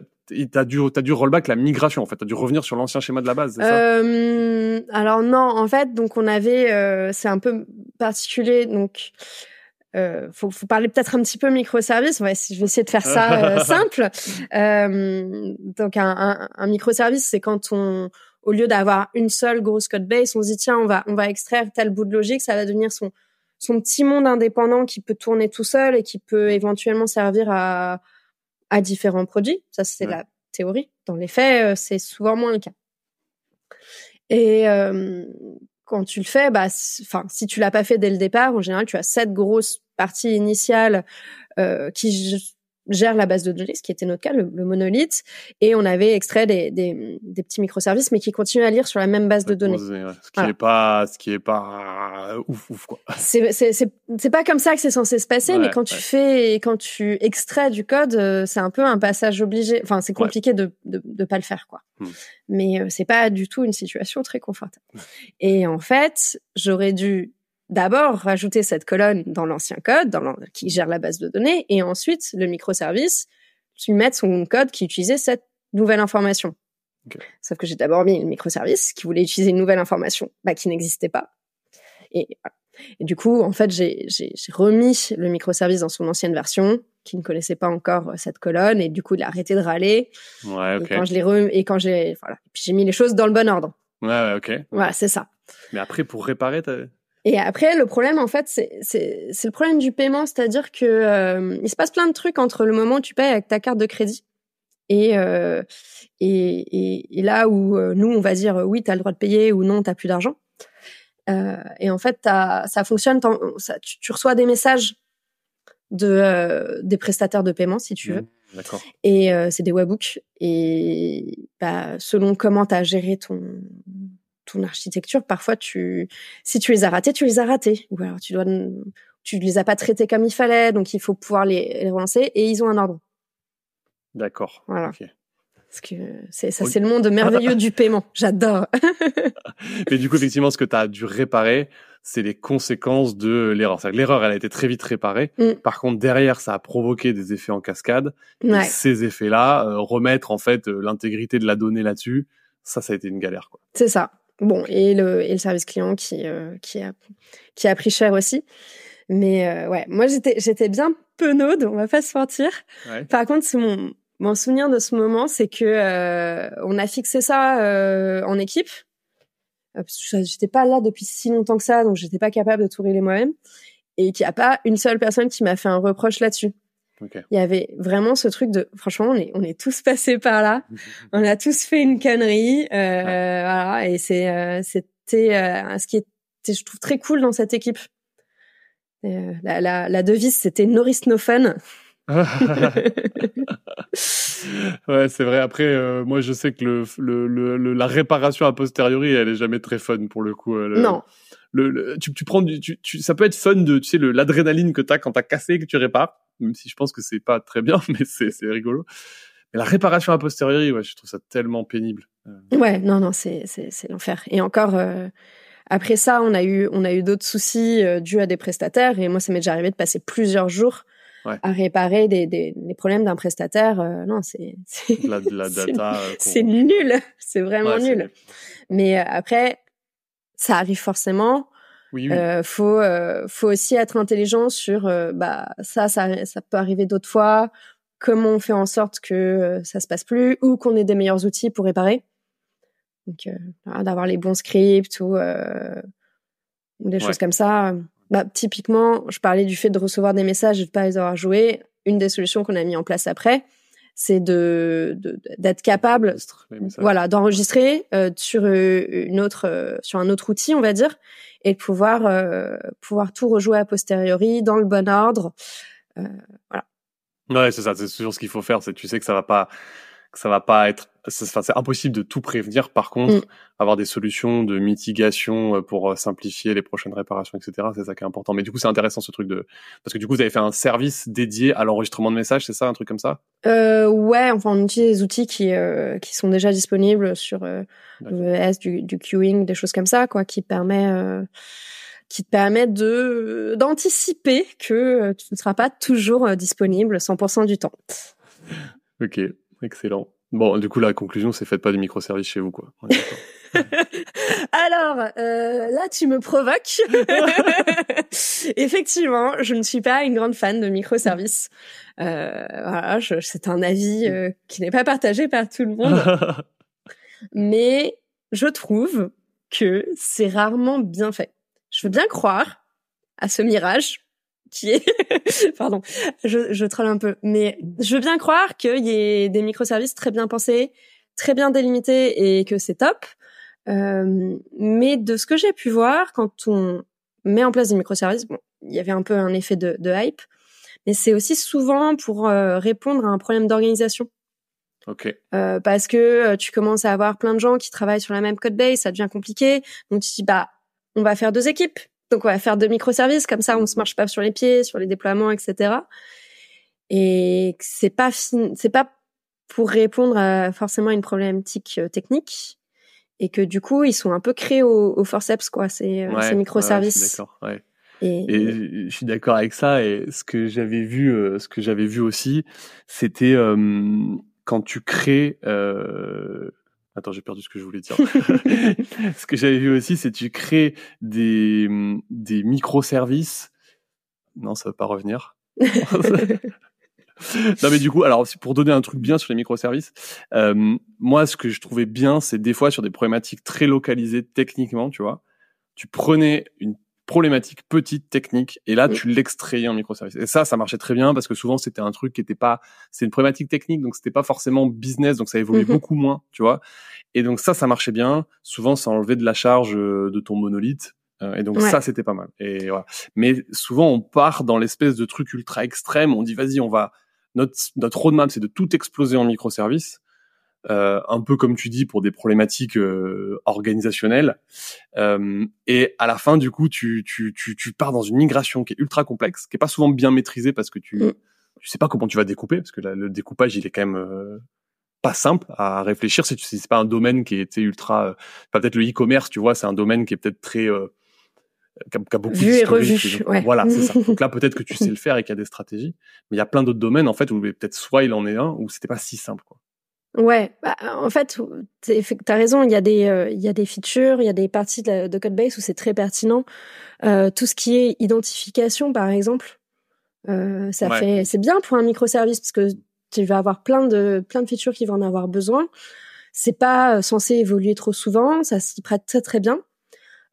dû, as dû rollback la migration, en fait. Tu as dû revenir sur l'ancien schéma de la base, c'est ça? Euh, alors non, en fait, donc on avait, euh, c'est un peu particulier, donc euh, faut, faut parler peut-être un petit peu microservice. Ouais, je vais essayer de faire ça euh, (laughs) simple. Euh, donc un, un, un microservice, c'est quand on, au lieu d'avoir une seule grosse code base, on se dit tiens, on va, on va extraire tel bout de logique, ça va devenir son son petit monde indépendant qui peut tourner tout seul et qui peut éventuellement servir à à différents produits. Ça, c'est Ouais. la théorie. Dans les faits, euh, c'est souvent moins le cas. Et euh, quand tu le fais, bah, enfin, si tu l'as pas fait dès le départ, en général, tu as cette grosse partie initiale euh, qui gère la base de données, ce qui était notre cas, le, le monolithe, et on avait extrait des, des, des petits microservices, mais qui continuent à lire sur la même base de données. Ouais, Ce qui Voilà. est pas, ce qui est pas ouf, ouf, quoi. (laughs) C'est pas comme ça que c'est censé se passer, Ouais, mais quand tu fais quand tu extrais du code, euh, c'est un peu un passage obligé. Enfin, c'est compliqué de, de de pas le faire quoi. Hmm. Mais euh, c'est pas du tout une situation très confortable. Et en fait, j'aurais dû d'abord rajouter cette colonne dans l'ancien code, dans qui gère la base de données, et ensuite le microservice, tu mettre son code qui utilisait cette nouvelle information. Sauf que j'ai d'abord mis le microservice qui voulait utiliser une nouvelle information, bah, qui n'existait pas. Et, du coup, en fait, j'ai remis le microservice dans son ancienne version, qui ne connaissait pas encore euh, cette colonne, et du coup, il a arrêté de râler. Ouais. Et quand je l'ai et quand j'ai voilà, j'ai mis les choses dans le bon ordre. Ouais, ouais, ok. Voilà, c'est ça. Mais après, pour réparer, Et après, le problème, en fait, c'est le problème du paiement, c'est-à-dire que euh, il se passe plein de trucs entre le moment où tu payes avec ta carte de crédit et euh, et, et, et là où euh, nous on va dire oui, tu as le droit de payer ou non, t'as plus d'argent. Euh, et en fait, ça fonctionne, ça, tu, tu reçois des messages de euh, des prestataires de paiement si tu veux. Mmh, D'accord. Et euh, c'est des webhooks. Et bah, selon comment tu as géré ton, ton architecture, parfois, tu, si tu les as ratés, tu les as ratés. Ou alors, tu dois, tu les as pas traités comme il fallait, donc il faut pouvoir les, les relancer. Et ils ont un ordre. D'accord. Voilà. Parce que c'est ça, c'est le monde merveilleux du paiement. J'adore. (laughs) Mais du coup, effectivement, ce que tu as dû réparer, c'est les conséquences de l'erreur. C'est-à-dire que l'erreur, elle a été très vite réparée. Mm. Par contre, derrière, ça a provoqué des effets en cascade. Et ces effets-là, euh, remettre en fait euh, l'intégrité de la donnée là-dessus, ça, ça a été une galère. Quoi. C'est ça. Bon, et le, et le service client qui, euh, qui, a, qui a pris cher aussi. Mais euh, ouais, moi j'étais j'étais bien penaude, on va pas se mentir. Ouais. Par contre, c'est mon mon souvenir de ce moment, c'est que euh, on a fixé ça euh, en équipe. Euh, parce que j'étais pas là depuis si longtemps que ça, donc j'étais pas capable de tout régler moi-même. Et qu'il n'y a pas une seule personne qui m'a fait un reproche là-dessus. Il y avait vraiment ce truc de, franchement, on est, on est tous passés par là. (laughs) On a tous fait une connerie, euh, voilà. Et c'est, euh, c'était euh, ce qui était, je trouve, très cool dans cette équipe. Euh, la, la, la devise, c'était No risk, no fun. (laughs) (laughs) ouais, c'est vrai. Après, euh, moi, je sais que le, le, le, la réparation a posteriori, elle est jamais très fun pour le coup. Euh, non. Le, tu, tu prends du, tu, tu, ça peut être fun de, tu sais, l'adrénaline que t'as quand t'as cassé et que tu répares, même si je pense que c'est pas très bien, (laughs) mais c'est, rigolo. Mais la réparation a posteriori, ouais, je trouve ça tellement pénible. Euh. Ouais, non, non, c'est, l'enfer. Et encore, après ça, on a eu, on a eu d'autres soucis dus à des prestataires. Et moi, ça m'est déjà arrivé de passer plusieurs jours à réparer des, des, des problèmes d'un prestataire. Euh, non, c'est la, la data. c'est nul, c'est vraiment nul. Mais euh, après, ça arrive forcément. Oui, oui. Euh, faut euh, faut aussi être intelligent sur bah ça ça ça peut arriver d'autres fois. Comment on fait en sorte que ça se passe plus ou qu'on ait des meilleurs outils pour réparer. Donc d'avoir les bons scripts ou ou des choses comme ça. Bah, typiquement, je parlais du fait de recevoir des messages et de pas les avoir joués. Une des solutions qu'on a mis en place après, c'est de d'être capable, voilà, d'enregistrer euh, sur euh, une autre, euh, sur un autre outil, on va dire, et de pouvoir pouvoir tout rejouer a posteriori dans le bon ordre. voilà. Ouais, c'est ça. C'est toujours ce qu'il faut faire. C'est tu sais que ça va pas ça va pas être c'est impossible de tout prévenir. Par contre, mm. avoir des solutions de mitigation euh, pour euh, simplifier les prochaines réparations, etc. C'est ça qui est important. Mais du coup, c'est intéressant ce truc de parce que du coup, vous avez fait un service dédié à l'enregistrement de messages, c'est ça, un truc comme ça? Euh, Ouais, enfin, on utilise des outils qui euh, qui sont déjà disponibles sur euh, le du, du queuing, des choses comme ça, quoi, qui permet qui te permettent de d'anticiper que tu ne seras pas toujours disponible 100% du temps. Ok, excellent. Bon, du coup, la conclusion, c'est faites pas des microservices chez vous, quoi. (laughs) Alors, euh, là, tu me provoques. (laughs) Effectivement, je ne suis pas une grande fan de microservices. Euh, voilà, c'est un avis euh, qui n'est pas partagé par tout le monde. (laughs) Mais je trouve que c'est rarement bien fait. Je veux bien croire à ce mirage qui est, (laughs) pardon, je, je troll un peu, mais je veux bien croire qu'il y ait des microservices très bien pensés, très bien délimités et que c'est top. Euh, mais de ce que j'ai pu voir, quand on met en place des microservices, bon, il y avait un peu un effet de, de hype, mais c'est aussi souvent pour euh, répondre à un problème d'organisation. Ok. Euh, parce que euh, tu commences à avoir plein de gens qui travaillent sur la même code base, ça devient compliqué. Donc tu dis bah on va faire deux équipes. Donc on va faire deux microservices, comme ça on se marche pas sur les pieds, sur les déploiements, etc. Et c'est pas c'est pas pour répondre à forcément une problématique euh, technique et que du coup ils sont un peu créés au, forceps quoi ces, euh, ces microservices. d'accord. Ouais. Et, et, je suis d'accord avec ça. Et ce que j'avais vu, euh, ce que j'avais vu aussi, c'était quand tu crées euh, Attends, j'ai perdu ce que je voulais dire. (laughs) (laughs) ce que j'avais vu aussi, c'est tu crées des, des microservices. Non, ça va pas revenir. (laughs) non, mais du coup, alors pour donner un truc bien sur les microservices, euh, moi, ce que je trouvais bien, c'est des fois sur des problématiques très localisées techniquement, tu vois, tu prenais une problématique petite technique et là tu l'extrayais en microservice et ça ça marchait très bien parce que souvent c'était un truc qui était pas c'est une problématique technique donc c'était pas forcément business donc ça évoluait mhm. beaucoup moins tu vois. Et donc ça ça marchait bien. Souvent ça enlevait de la charge euh, de ton monolithe euh, et donc ça c'était pas mal. Et voilà. Mais souvent on part dans l'espèce de truc ultra extrême. On dit vas-y on va notre notre roadmap c'est de tout exploser en microservices un peu comme tu dis pour des problématiques euh, organisationnelles. Euh, et à la fin, du coup, tu, tu, tu, tu, pars dans une migration qui est ultra complexe, qui est pas souvent bien maîtrisée parce que tu mm. tu sais pas comment tu vas découper parce que le découpage il est quand même euh, pas simple à réfléchir. Si c'est pas un domaine qui est ultra, euh, peut-être le e-commerce, tu vois, c'est un domaine qui est peut-être très qui a, beaucoup vu et revu. Ouais. Voilà, c'est ça. (laughs) Donc là, peut-être que tu sais le faire et qu'il y a des stratégies, mais il y a plein d'autres domaines en fait où peut-être soit il en est un ou c'était pas si simple quoi. Ouais, bah, en fait, t'as raison. Il y a des, euh, il y a des features, il y a des parties de, de Codebase où c'est très pertinent. Euh, tout ce qui est identification, par exemple, euh, ça fait, c'est bien pour un microservice parce que tu vas avoir plein de, plein de features qui vont en avoir besoin. C'est pas euh, censé évoluer trop souvent, ça s'y prête très très bien.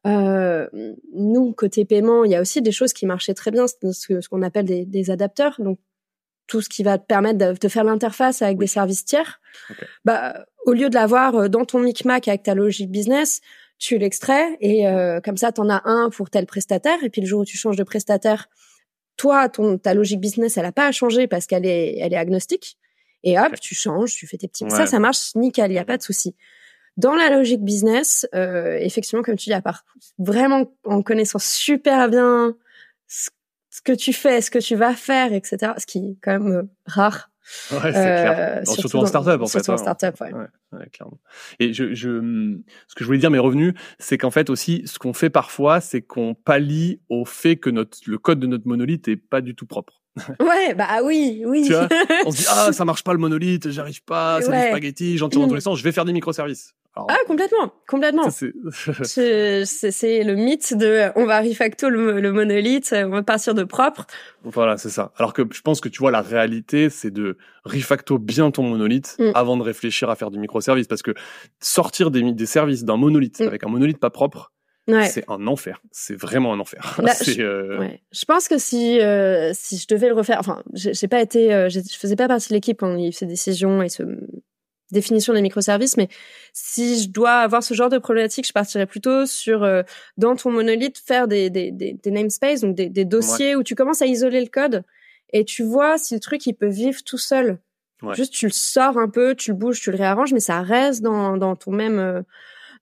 Euh, nous, côté paiement, il y a aussi des choses qui marchaient très bien, ce qu'on appelle des, des adapteurs. Donc, tout ce qui va te permettre de, faire l'interface avec des services tiers, bah, au lieu de l'avoir euh, dans ton micmac avec ta logique business, tu l'extrais et euh, comme ça, tu en as un pour tel prestataire. Et puis le jour où tu changes de prestataire, toi, ton ta logique business, elle a pas à changer parce qu'elle est elle est agnostique. Et hop, tu changes, tu fais tes petits. Ça, ça marche nickel, il y a pas de souci. Dans la logique business, euh, effectivement, comme tu dis, à part vraiment en connaissant super bien ce, que tu fais, ce que tu vas faire, etc., ce qui est quand même euh, rare. Ouais, c'est clair. Euh, surtout, en startup, en fait. Surtout en hein. startup, ouais. Ouais, ouais, clairement. Et je, je, ce que je voulais dire, mes revenus, c'est qu'en fait aussi, ce qu'on fait parfois, c'est qu'on pallie au fait que notre, le code de notre monolithe est pas du tout propre. (laughs) Ouais, bah oui, oui. Tu vois? (laughs) On se dit, ah, ça marche pas le monolithe, j'arrive pas, c'est Ouais. des spaghettis, j'en tire dans tous les sens, je vais faire des microservices. Alors, Ah, complètement, complètement. (laughs) c'est, le mythe de on va refacto le, le monolithe, on va partir de propre. voilà, c'est ça. Alors que je pense que tu vois, la réalité, c'est de refacto bien ton monolithe Mm. avant de réfléchir à faire du microservice. Parce que sortir des, des services d'un monolithe Mm. avec un monolithe pas propre, Ouais. c'est un enfer. C'est vraiment un enfer. Là, (laughs) euh, Ouais. Je pense que si euh, si je devais le refaire, enfin, j'ai pas été, euh, je faisais pas partie de l'équipe quand il y a eu ces décisions et ce définition des microservices, mais si je dois avoir ce genre de problématique, je partirais plutôt sur euh, dans ton monolithe faire des des des, des namespaces, donc des, des dossiers où tu commences à isoler le code et tu vois si le truc il peut vivre tout seul. Ouais. Juste tu le sors un peu, tu le bouges, tu le réarranges, mais ça reste dans dans ton même euh,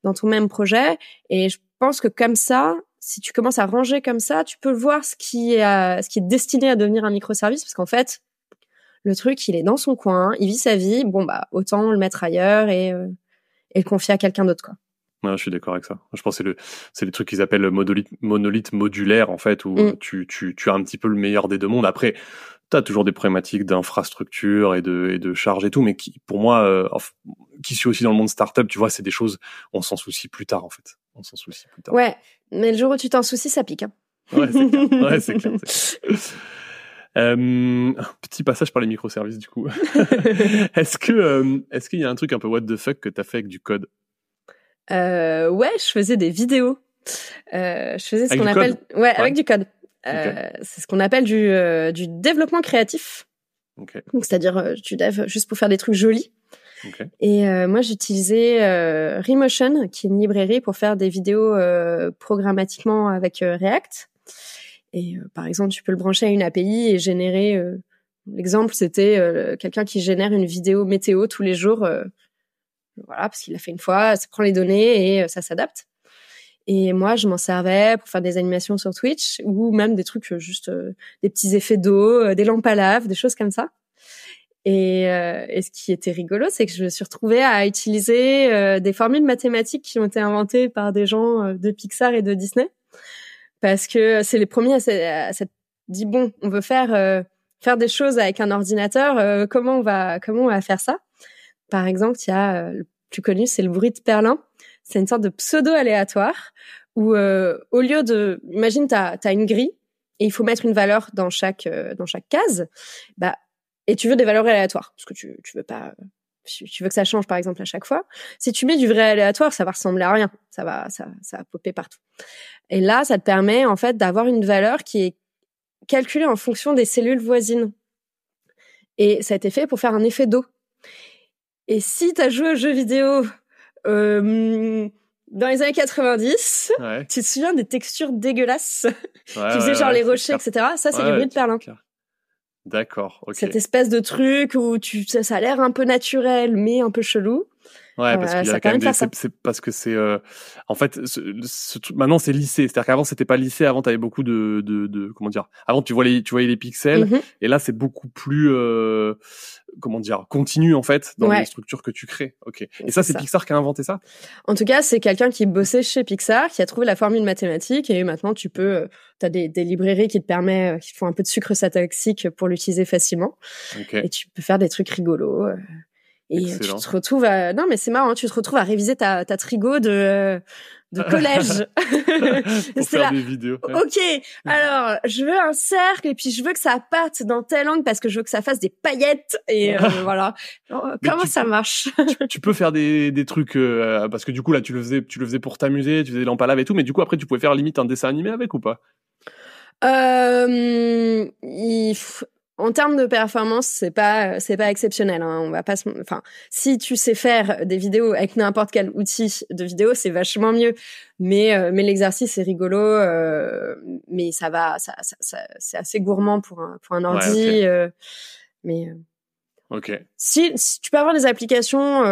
dans ton même projet. Et je pense que comme ça, si tu commences à ranger comme ça, tu peux voir ce qui est, à- ce qui est destiné à devenir un microservice, parce qu'en fait, le truc, il est dans son coin, il vit sa vie. Bon bah, autant le mettre ailleurs et euh, et le confier à quelqu'un d'autre, quoi. Ouais, je suis d'accord avec ça. Je pense que c'est le, c'est les trucs qu'ils appellent le monolithe, monolithe modulaire, en fait, où Mm. tu, tu, tu as un petit peu le meilleur des deux mondes. Après, tu as toujours des problématiques d'infrastructure et de, et de charge et tout, mais qui, pour moi, euh, qui suis aussi dans le monde startup, tu vois, c'est des choses, on s'en soucie plus tard, en fait. On s'en soucie plus tard. Ouais, mais le jour où tu t'en soucies, ça pique. Hein. Ouais, c'est clair. (laughs) Ouais, c'est clair. c'est clair. Euh, un petit passage par les microservices, du coup. (laughs) (laughs) est-ce que, euh, est-ce qu'il y a un truc un peu what the fuck que t'as fait avec du code? Euh, ouais, je faisais des vidéos. Je faisais ce qu'on appelle, ouais, avec du code. C'est ce qu'on appelle du du développement créatif. Donc c'est-à-dire du dev juste pour faire des trucs jolis. Et euh, moi, j'utilisais euh, Remotion, qui est une librairie pour faire des vidéos euh, programmatiquement avec React. Euh, par exemple, tu peux le brancher à une API et générer. euh, L'exemple, c'était euh, quelqu'un qui génère une vidéo météo tous les jours. voilà, parce qu'il l'a fait une fois, ça prend les données et ça s'adapte. Et moi, je m'en servais pour faire des animations sur Twitch ou même des trucs juste des petits effets d'eau, des lampes à lave, des choses comme ça. Et, ce qui était rigolo, c'est que je me suis retrouvée à utiliser des formules mathématiques qui ont été inventées par des gens de Pixar et de Disney, parce que c'est les premiers à s'être dit bon, on veut faire euh, faire des choses avec un ordinateur, euh, comment on va comment on va faire ça? Par exemple, il y a euh, le plus connu, c'est le bruit de Perlin. C'est une sorte de pseudo aléatoire où euh, au lieu de, imagine t'as as une grille et il faut mettre une valeur dans chaque euh, dans chaque case, bah et tu veux des valeurs aléatoires parce que tu tu veux pas tu veux que ça change par exemple à chaque fois. Si tu mets du vrai aléatoire, ça va ressembler à rien, ça va ça ça va popper partout. Et là, ça te permet en fait d'avoir une valeur qui est calculée en fonction des cellules voisines. Et ça a été fait pour faire un effet d'eau. Et si tu as joué aux jeux vidéo euh, dans les années 90, Ouais. tu te souviens des textures dégueulasses? Ouais, qui ouais, genre les rochers, etc. Ça, c'est du bruit de perlin. clair. D'accord, ok. Cette espèce de truc où tu, ça, ça a l'air un peu naturel, mais un peu chelou. Ouais, parce Euh, qu'il y a quand même des, c'est, parce que c'est, euh, en fait, ce, ce maintenant c'est lycée. C'est-à-dire qu'avant c'était pas lycée. Avant t'avais beaucoup de, de, de, comment dire. Avant tu voyais, tu voyais les pixels. Mhm. Et là c'est beaucoup plus, euh, comment dire, continu en fait dans Ouais. les structures que tu crées. Ok. Et ça c'est. Pixar qui a inventé ça? En tout cas, c'est quelqu'un qui bossait chez Pixar, qui a trouvé la formule mathématique, et maintenant tu peux, euh, t'as des, des librairies qui te permettent, qui font un peu de sucre satoxique pour l'utiliser facilement, Ok. et tu peux faire des trucs rigolos. Et euh, Excellent. tu te retrouves à, non mais c'est marrant, tu te retrouves à réviser ta, ta trigo de, euh, de collège. (laughs) (laughs) Pour C'est faire là. des vidéos. Ouais. Ok, alors je veux un cercle et puis je veux que ça parte dans tel angle parce que je veux que ça fasse des paillettes et euh, (laughs) voilà. Alors, Mais comment ça peux- marche? tu peux faire des, des trucs euh, parce que du coup là tu le faisais, tu le faisais pour t'amuser, tu faisais des lampes à lave et tout. Mais du coup après tu pouvais faire limite un dessin animé avec ou pas? Euh, il f- en termes de performance, c'est pas c'est pas exceptionnel. Hein. On va pas, enfin, si tu sais faire des vidéos avec n'importe quel outil de vidéo, c'est vachement mieux. Mais euh, mais l'exercice est rigolo, euh, mais ça va, ça, ça, ça c'est assez gourmand pour un pour un ordi. Euh, mais ok. Si, si, tu peux avoir des applications,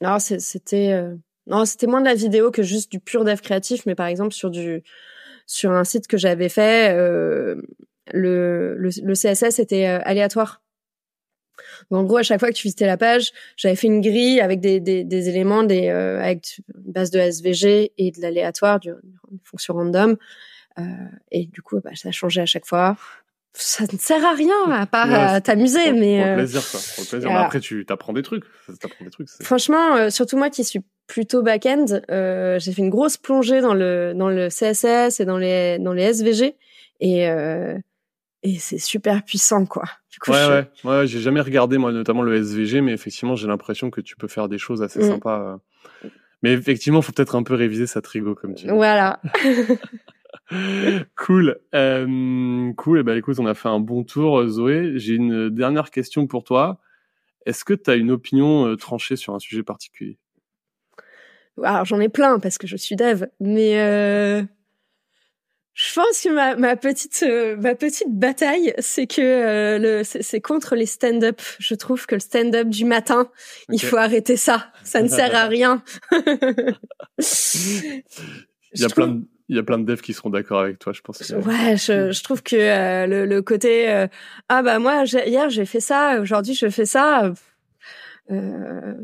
non, c'était non, c'était moins de la vidéo que juste du pur dev créatif. Mais par exemple sur du sur un site que j'avais fait le, le, CSS était euh, aléatoire. en gros, à chaque fois que tu visitais la page, j'avais fait une grille avec des, des, des éléments, des, euh, avec une base de SVG et de l'aléatoire, du, une fonction random. Euh, et du coup, bah, ça changeait à chaque fois. Ça ne sert à rien à part t'amuser, mais pour le plaisir, quoi. Pour le plaisir. Mais après, tu t'apprends des trucs. T'apprends des trucs. Franchement, surtout moi qui suis plutôt back-end, j'ai fait une grosse plongée dans le dans le CSS et dans les dans les SVG et et c'est super puissant quoi. Du coup, ouais, ouais, ouais, j'ai jamais regardé moi notamment le SVG, mais effectivement j'ai l'impression que tu peux faire des choses assez mm. sympas. Euh. Mais effectivement, faut peut-être un peu réviser sa trigo comme tu dis. Voilà. (laughs) cool, euh, cool. Et eh ben écoute, on a fait un bon tour, Zoé. J'ai une dernière question pour toi. Est-ce que tu as une opinion euh, tranchée sur un sujet particulier? Alors j'en ai plein parce que je suis dev, mais euh, je pense que ma, ma petite euh, ma petite bataille, c'est que euh, le c'est contre les stand-up. Je trouve que le stand-up du matin, il faut arrêter ça. Ça ne sert à rien. (laughs) il y a plein de il y a plein de devs qui seront d'accord avec toi, je pense. Ouais, je, je trouve que euh, le, le, côté ah bah moi hier j'ai fait ça, aujourd'hui je fais ça. Euh,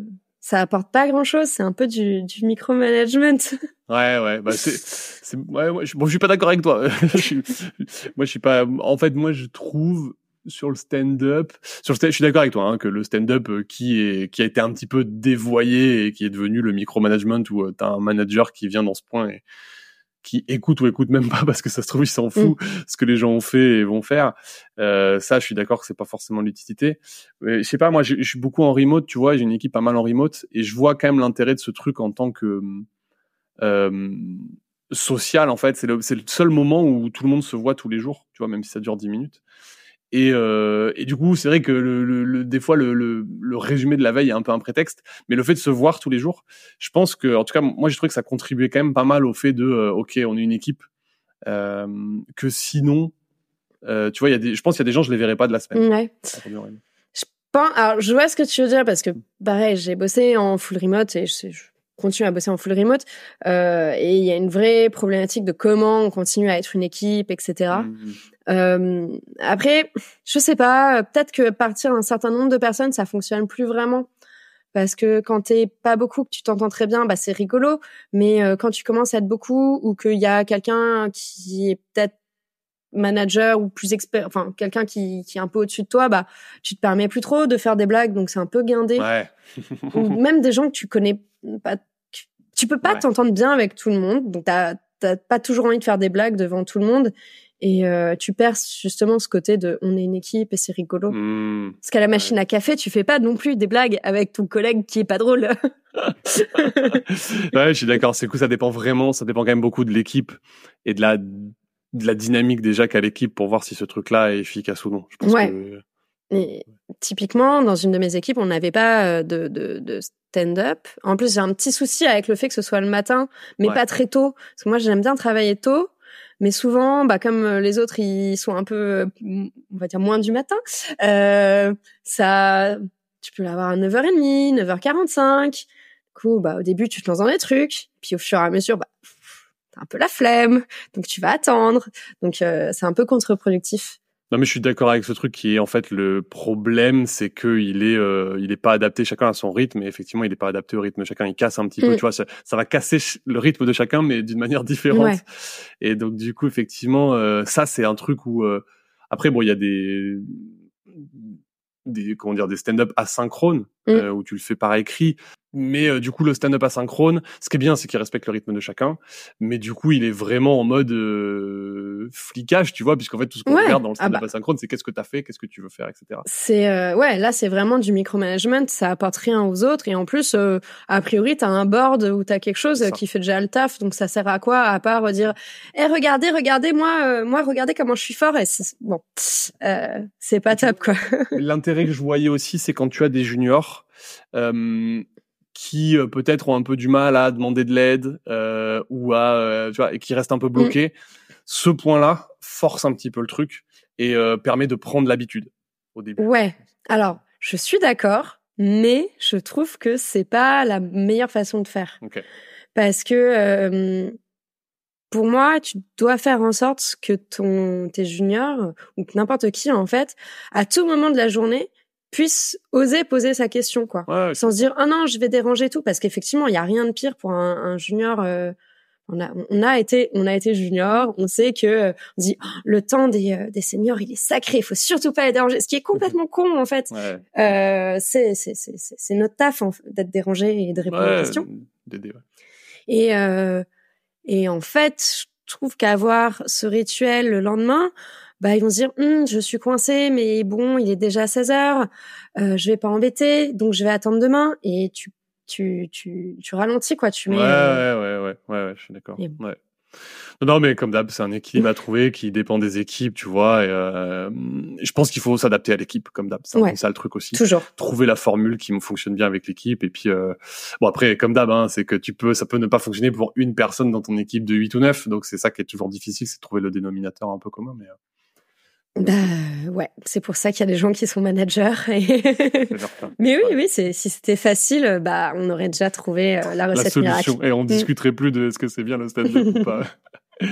ça apporte pas grand chose. C'est un peu du, du micromanagement. (laughs) Ouais, ouais. Bah c'est, c'est, ouais, ouais, je, bon, je suis pas d'accord avec toi. (laughs) moi, je suis pas. En fait, moi, je trouve sur le stand-up, sur le je suis d'accord avec toi hein, que le stand-up euh, qui est qui a été un petit peu dévoyé et qui est devenu le micromanagement où euh, t'as un manager qui vient dans ce point et qui écoute ou écoute même pas (laughs) parce que ça se trouve il s'en mm. ce que les gens ont fait et vont faire. Euh, ça, je suis d'accord que c'est pas forcément l'utilité. Mais je sais pas, moi, je, suis beaucoup en remote, tu vois, j'ai une équipe pas mal en remote et je vois quand même l'intérêt de ce truc en tant que euh, social en fait. C'est le, c'est le seul moment où tout le monde se voit tous les jours, tu vois, même si ça dure 10 minutes. Et, euh, et, du coup, c'est vrai que le, le, des fois, le, le, résumé de la veille est un peu un prétexte, mais le fait de se voir tous les jours, je pense que, en tout cas, moi, je trouve que ça contribuait quand même pas mal au fait de, euh, ok, on est une équipe, euh, que sinon, tu vois, y a des, je pense qu'il y a des gens, je les verrais pas de la semaine. Ouais. Je pense, alors, je vois ce que tu veux dire parce que, pareil, j'ai bossé en full remote et je, je continue à bosser en full remote euh, et il y a une vraie problématique de comment on continue à être une équipe, etc. Mmh. Euh, après, je sais pas, peut-être que partir d'un certain nombre de personnes, ça fonctionne plus vraiment. Parce que quand t'es pas beaucoup, que tu t'entends très bien, bah c'est rigolo. Mais euh, quand tu commences à être beaucoup ou qu'il y a quelqu'un qui est peut-être manager ou plus expert, enfin quelqu'un qui, qui est un peu au-dessus de toi, bah tu te permets plus trop de faire des blagues, donc c'est un peu guindé. Ouais. ou même des gens que tu connais pas, tu peux pas t'entendre bien avec tout le monde, donc t'as t'as pas toujours envie de faire des blagues devant tout le monde. Et euh, tu perds justement ce côté de on est une équipe et c'est rigolo. Mmh. Parce qu'à la machine à café, tu fais pas non plus des blagues avec ton collègue qui est pas drôle. (laughs) (laughs) ouais, je suis d'accord. C'est cool. Ça dépend vraiment. Ça dépend quand même beaucoup de l'équipe et de la de la dynamique déjà qu'a l'équipe pour voir si ce truc-là est efficace ou non. Je pense ouais. Et typiquement, dans une de mes équipes, on n'avait pas euh, de, de, de stand-up. En plus, j'ai un petit souci avec le fait que ce soit le matin, mais pas très tôt. Parce que moi, j'aime bien travailler tôt. Mais souvent, bah, comme euh, les autres, ils sont un peu, on va dire, moins du matin, euh, ça, tu peux l'avoir à 9h30, 9h45. Du coup, bah, au début, tu te lances dans des trucs. Puis au fur et à mesure, bah, t'as un peu la flemme. Donc, tu vas attendre. Donc, euh, c'est un peu contre-productif. Non mais je suis d'accord avec ce truc qui est en fait le problème, c'est que il est euh, il est pas adapté chacun à son rythme et effectivement il est pas adapté au rythme chacun. Il casse un petit peu, mm. tu vois, ça, ça, va casser le rythme de chacun mais d'une manière différente. Et donc du coup effectivement euh, ça c'est un truc où euh, après bon il y a des des comment dire des stand-up asynchrones mm. où tu le fais par écrit. Mais euh, du coup, le stand-up asynchrone, ce qui est bien, c'est qu'il respecte le rythme de chacun. Mais du coup, il est vraiment en mode euh, flicage, tu vois, puisqu'en fait, tout ce qu'on Ouais. regarde dans le Ah stand-up bah. asynchrone, c'est qu'est-ce que t'as fait, qu'est-ce que tu veux faire, etc. C'est euh, ouais, là c'est vraiment du micromanagement, ça apporte rien aux autres et en plus euh, a priori t'as un board où t'as quelque chose euh, qui fait déjà le taf, donc ça sert à quoi à part dire eh regardez regardez moi euh, moi regardez comment je suis fort et bon euh, c'est pas top quoi. L'intérêt que je voyais aussi, c'est quand tu as des juniors euh, qui euh, peut-être ont un peu du mal à demander de l'aide euh, ou à, euh, tu vois, et qui restent un peu bloqués. Ce point-là force un petit peu le truc et permet de prendre l'habitude au début. Ouais. Alors je suis d'accord, mais je trouve que c'est pas la meilleure façon de faire. Ok. parce que euh, pour moi, tu dois faire en sorte que ton tes juniors ou n'importe qui en fait, à tout moment de la journée, puisse oser poser sa question quoi, Ouais, sans se dire ah non je vais déranger tout parce qu'effectivement il y a rien de pire pour un, un junior. euh, on a, on a été, on a été junior. On sait que euh, on dit Oh, le temps des, euh, des seniors, il est sacré. Il faut surtout pas les déranger. Ce qui est complètement con en fait. ouais. Euh, c'est, c'est, c'est, c'est c'est notre taf en fait, d'être dérangé et de répondre aux Ouais, questions. d'aider, ouais. Et, euh, et en fait, je trouve qu'avoir ce rituel le lendemain, bah, ils vont se dire, Hum, je suis coincé, mais bon, il est déjà 16 heures, euh, je vais pas embêter, donc je vais attendre demain. Et tu, tu, tu, tu ralentis, quoi. Tu mets, Ouais, euh, ouais, ouais, ouais, ouais, je suis d'accord. Ouais. Non, non, mais comme d'hab, c'est un équilibre à trouver qui dépend des équipes, tu vois. Et, euh, je pense qu'il faut s'adapter à l'équipe, comme d'hab. C'est Ouais. ça le truc aussi. toujours. Trouver la formule qui fonctionne bien avec l'équipe. Et puis, euh, bon, après, comme d'hab, hein, c'est que tu peux, ça peut ne pas fonctionner pour une personne dans ton équipe de 8 ou 9. Donc, c'est ça qui est toujours difficile, c'est de trouver le dénominateur un peu commun. Mais euh, Bah, ouais. C'est pour ça qu'il y a des gens qui sont managers. Et... (laughs) mais oui, Ouais. oui, c'est, si c'était facile, bah, on aurait déjà trouvé euh, la la recette solution. miracle. Et on discuterait plus de est-ce que c'est bien le stand-up ou pas. (laughs)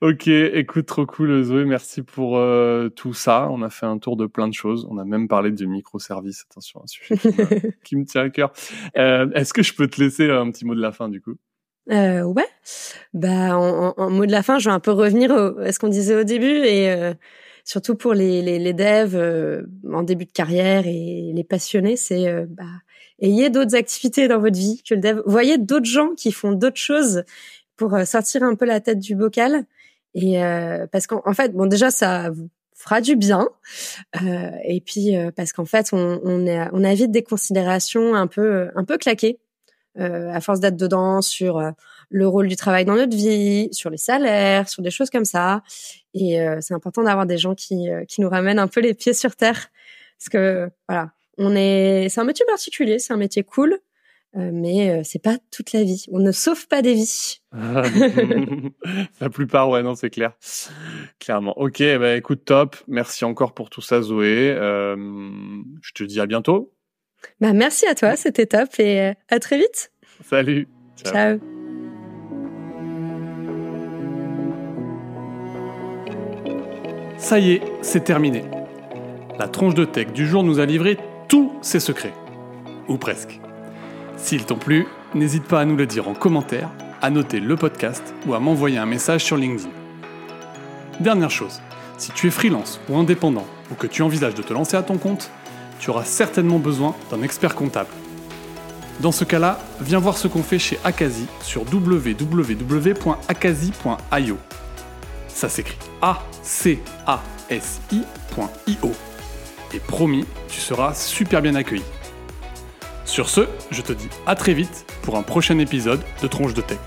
Ok, écoute, trop cool Zoé, merci pour euh, tout ça. On a fait un tour de plein de choses. On a même parlé du microservice. Attention, un sujet qui me, (laughs) qui me tient à cœur. Euh, Est-ce que je peux te laisser un petit mot de la fin du coup? Euh, ouais. Bah, en, en- en mot de la fin, je vais un peu revenir au- à ce qu'on disait au début et euh, surtout pour les, les, les devs euh, en début de carrière et les passionnés, c'est euh, bah, ayez d'autres activités dans votre vie que le dev. Voyez d'autres gens qui font d'autres choses pour euh, sortir un peu la tête du bocal. Et euh, parce qu'en en fait, bon déjà ça vous fera du bien. Et puis parce qu'en fait on, on, on a vite des considérations un peu un peu claquées à force d'être dedans sur euh, le rôle du travail dans notre vie, sur les salaires, sur des choses comme ça. Et euh, c'est important d'avoir des gens qui, euh, qui nous ramènent un peu les pieds sur terre. Parce que, voilà, on est, c'est un métier particulier, c'est un métier cool, euh, mais euh, c'est pas toute la vie. On ne sauve pas des vies. (laughs) La plupart, ouais, non, c'est clair. Clairement. Ok, bah écoute, top. Merci encore pour tout ça, Zoé. Euh, je te dis à bientôt. Bah, merci à toi, c'était top et euh, à très vite. Salut. Ciao. Ciao. Ça y est, c'est terminé. La tronche de tech du jour nous a livré tous ses secrets. Ou presque. S'ils t'ont plu, n'hésite pas à nous le dire en commentaire, à noter le podcast ou à m'envoyer un message sur LinkedIn. Dernière chose, si tu es freelance ou indépendant ou que tu envisages de te lancer à ton compte, tu auras certainement besoin d'un expert comptable. Dans ce cas-là, viens voir ce qu'on fait chez Akazi sur www.akazi.io. Ça s'écrit A-C-A-S-I.io. Et promis, tu seras super bien accueilli. Sur ce, je te dis à très vite pour un prochain épisode de Tronche de Tech.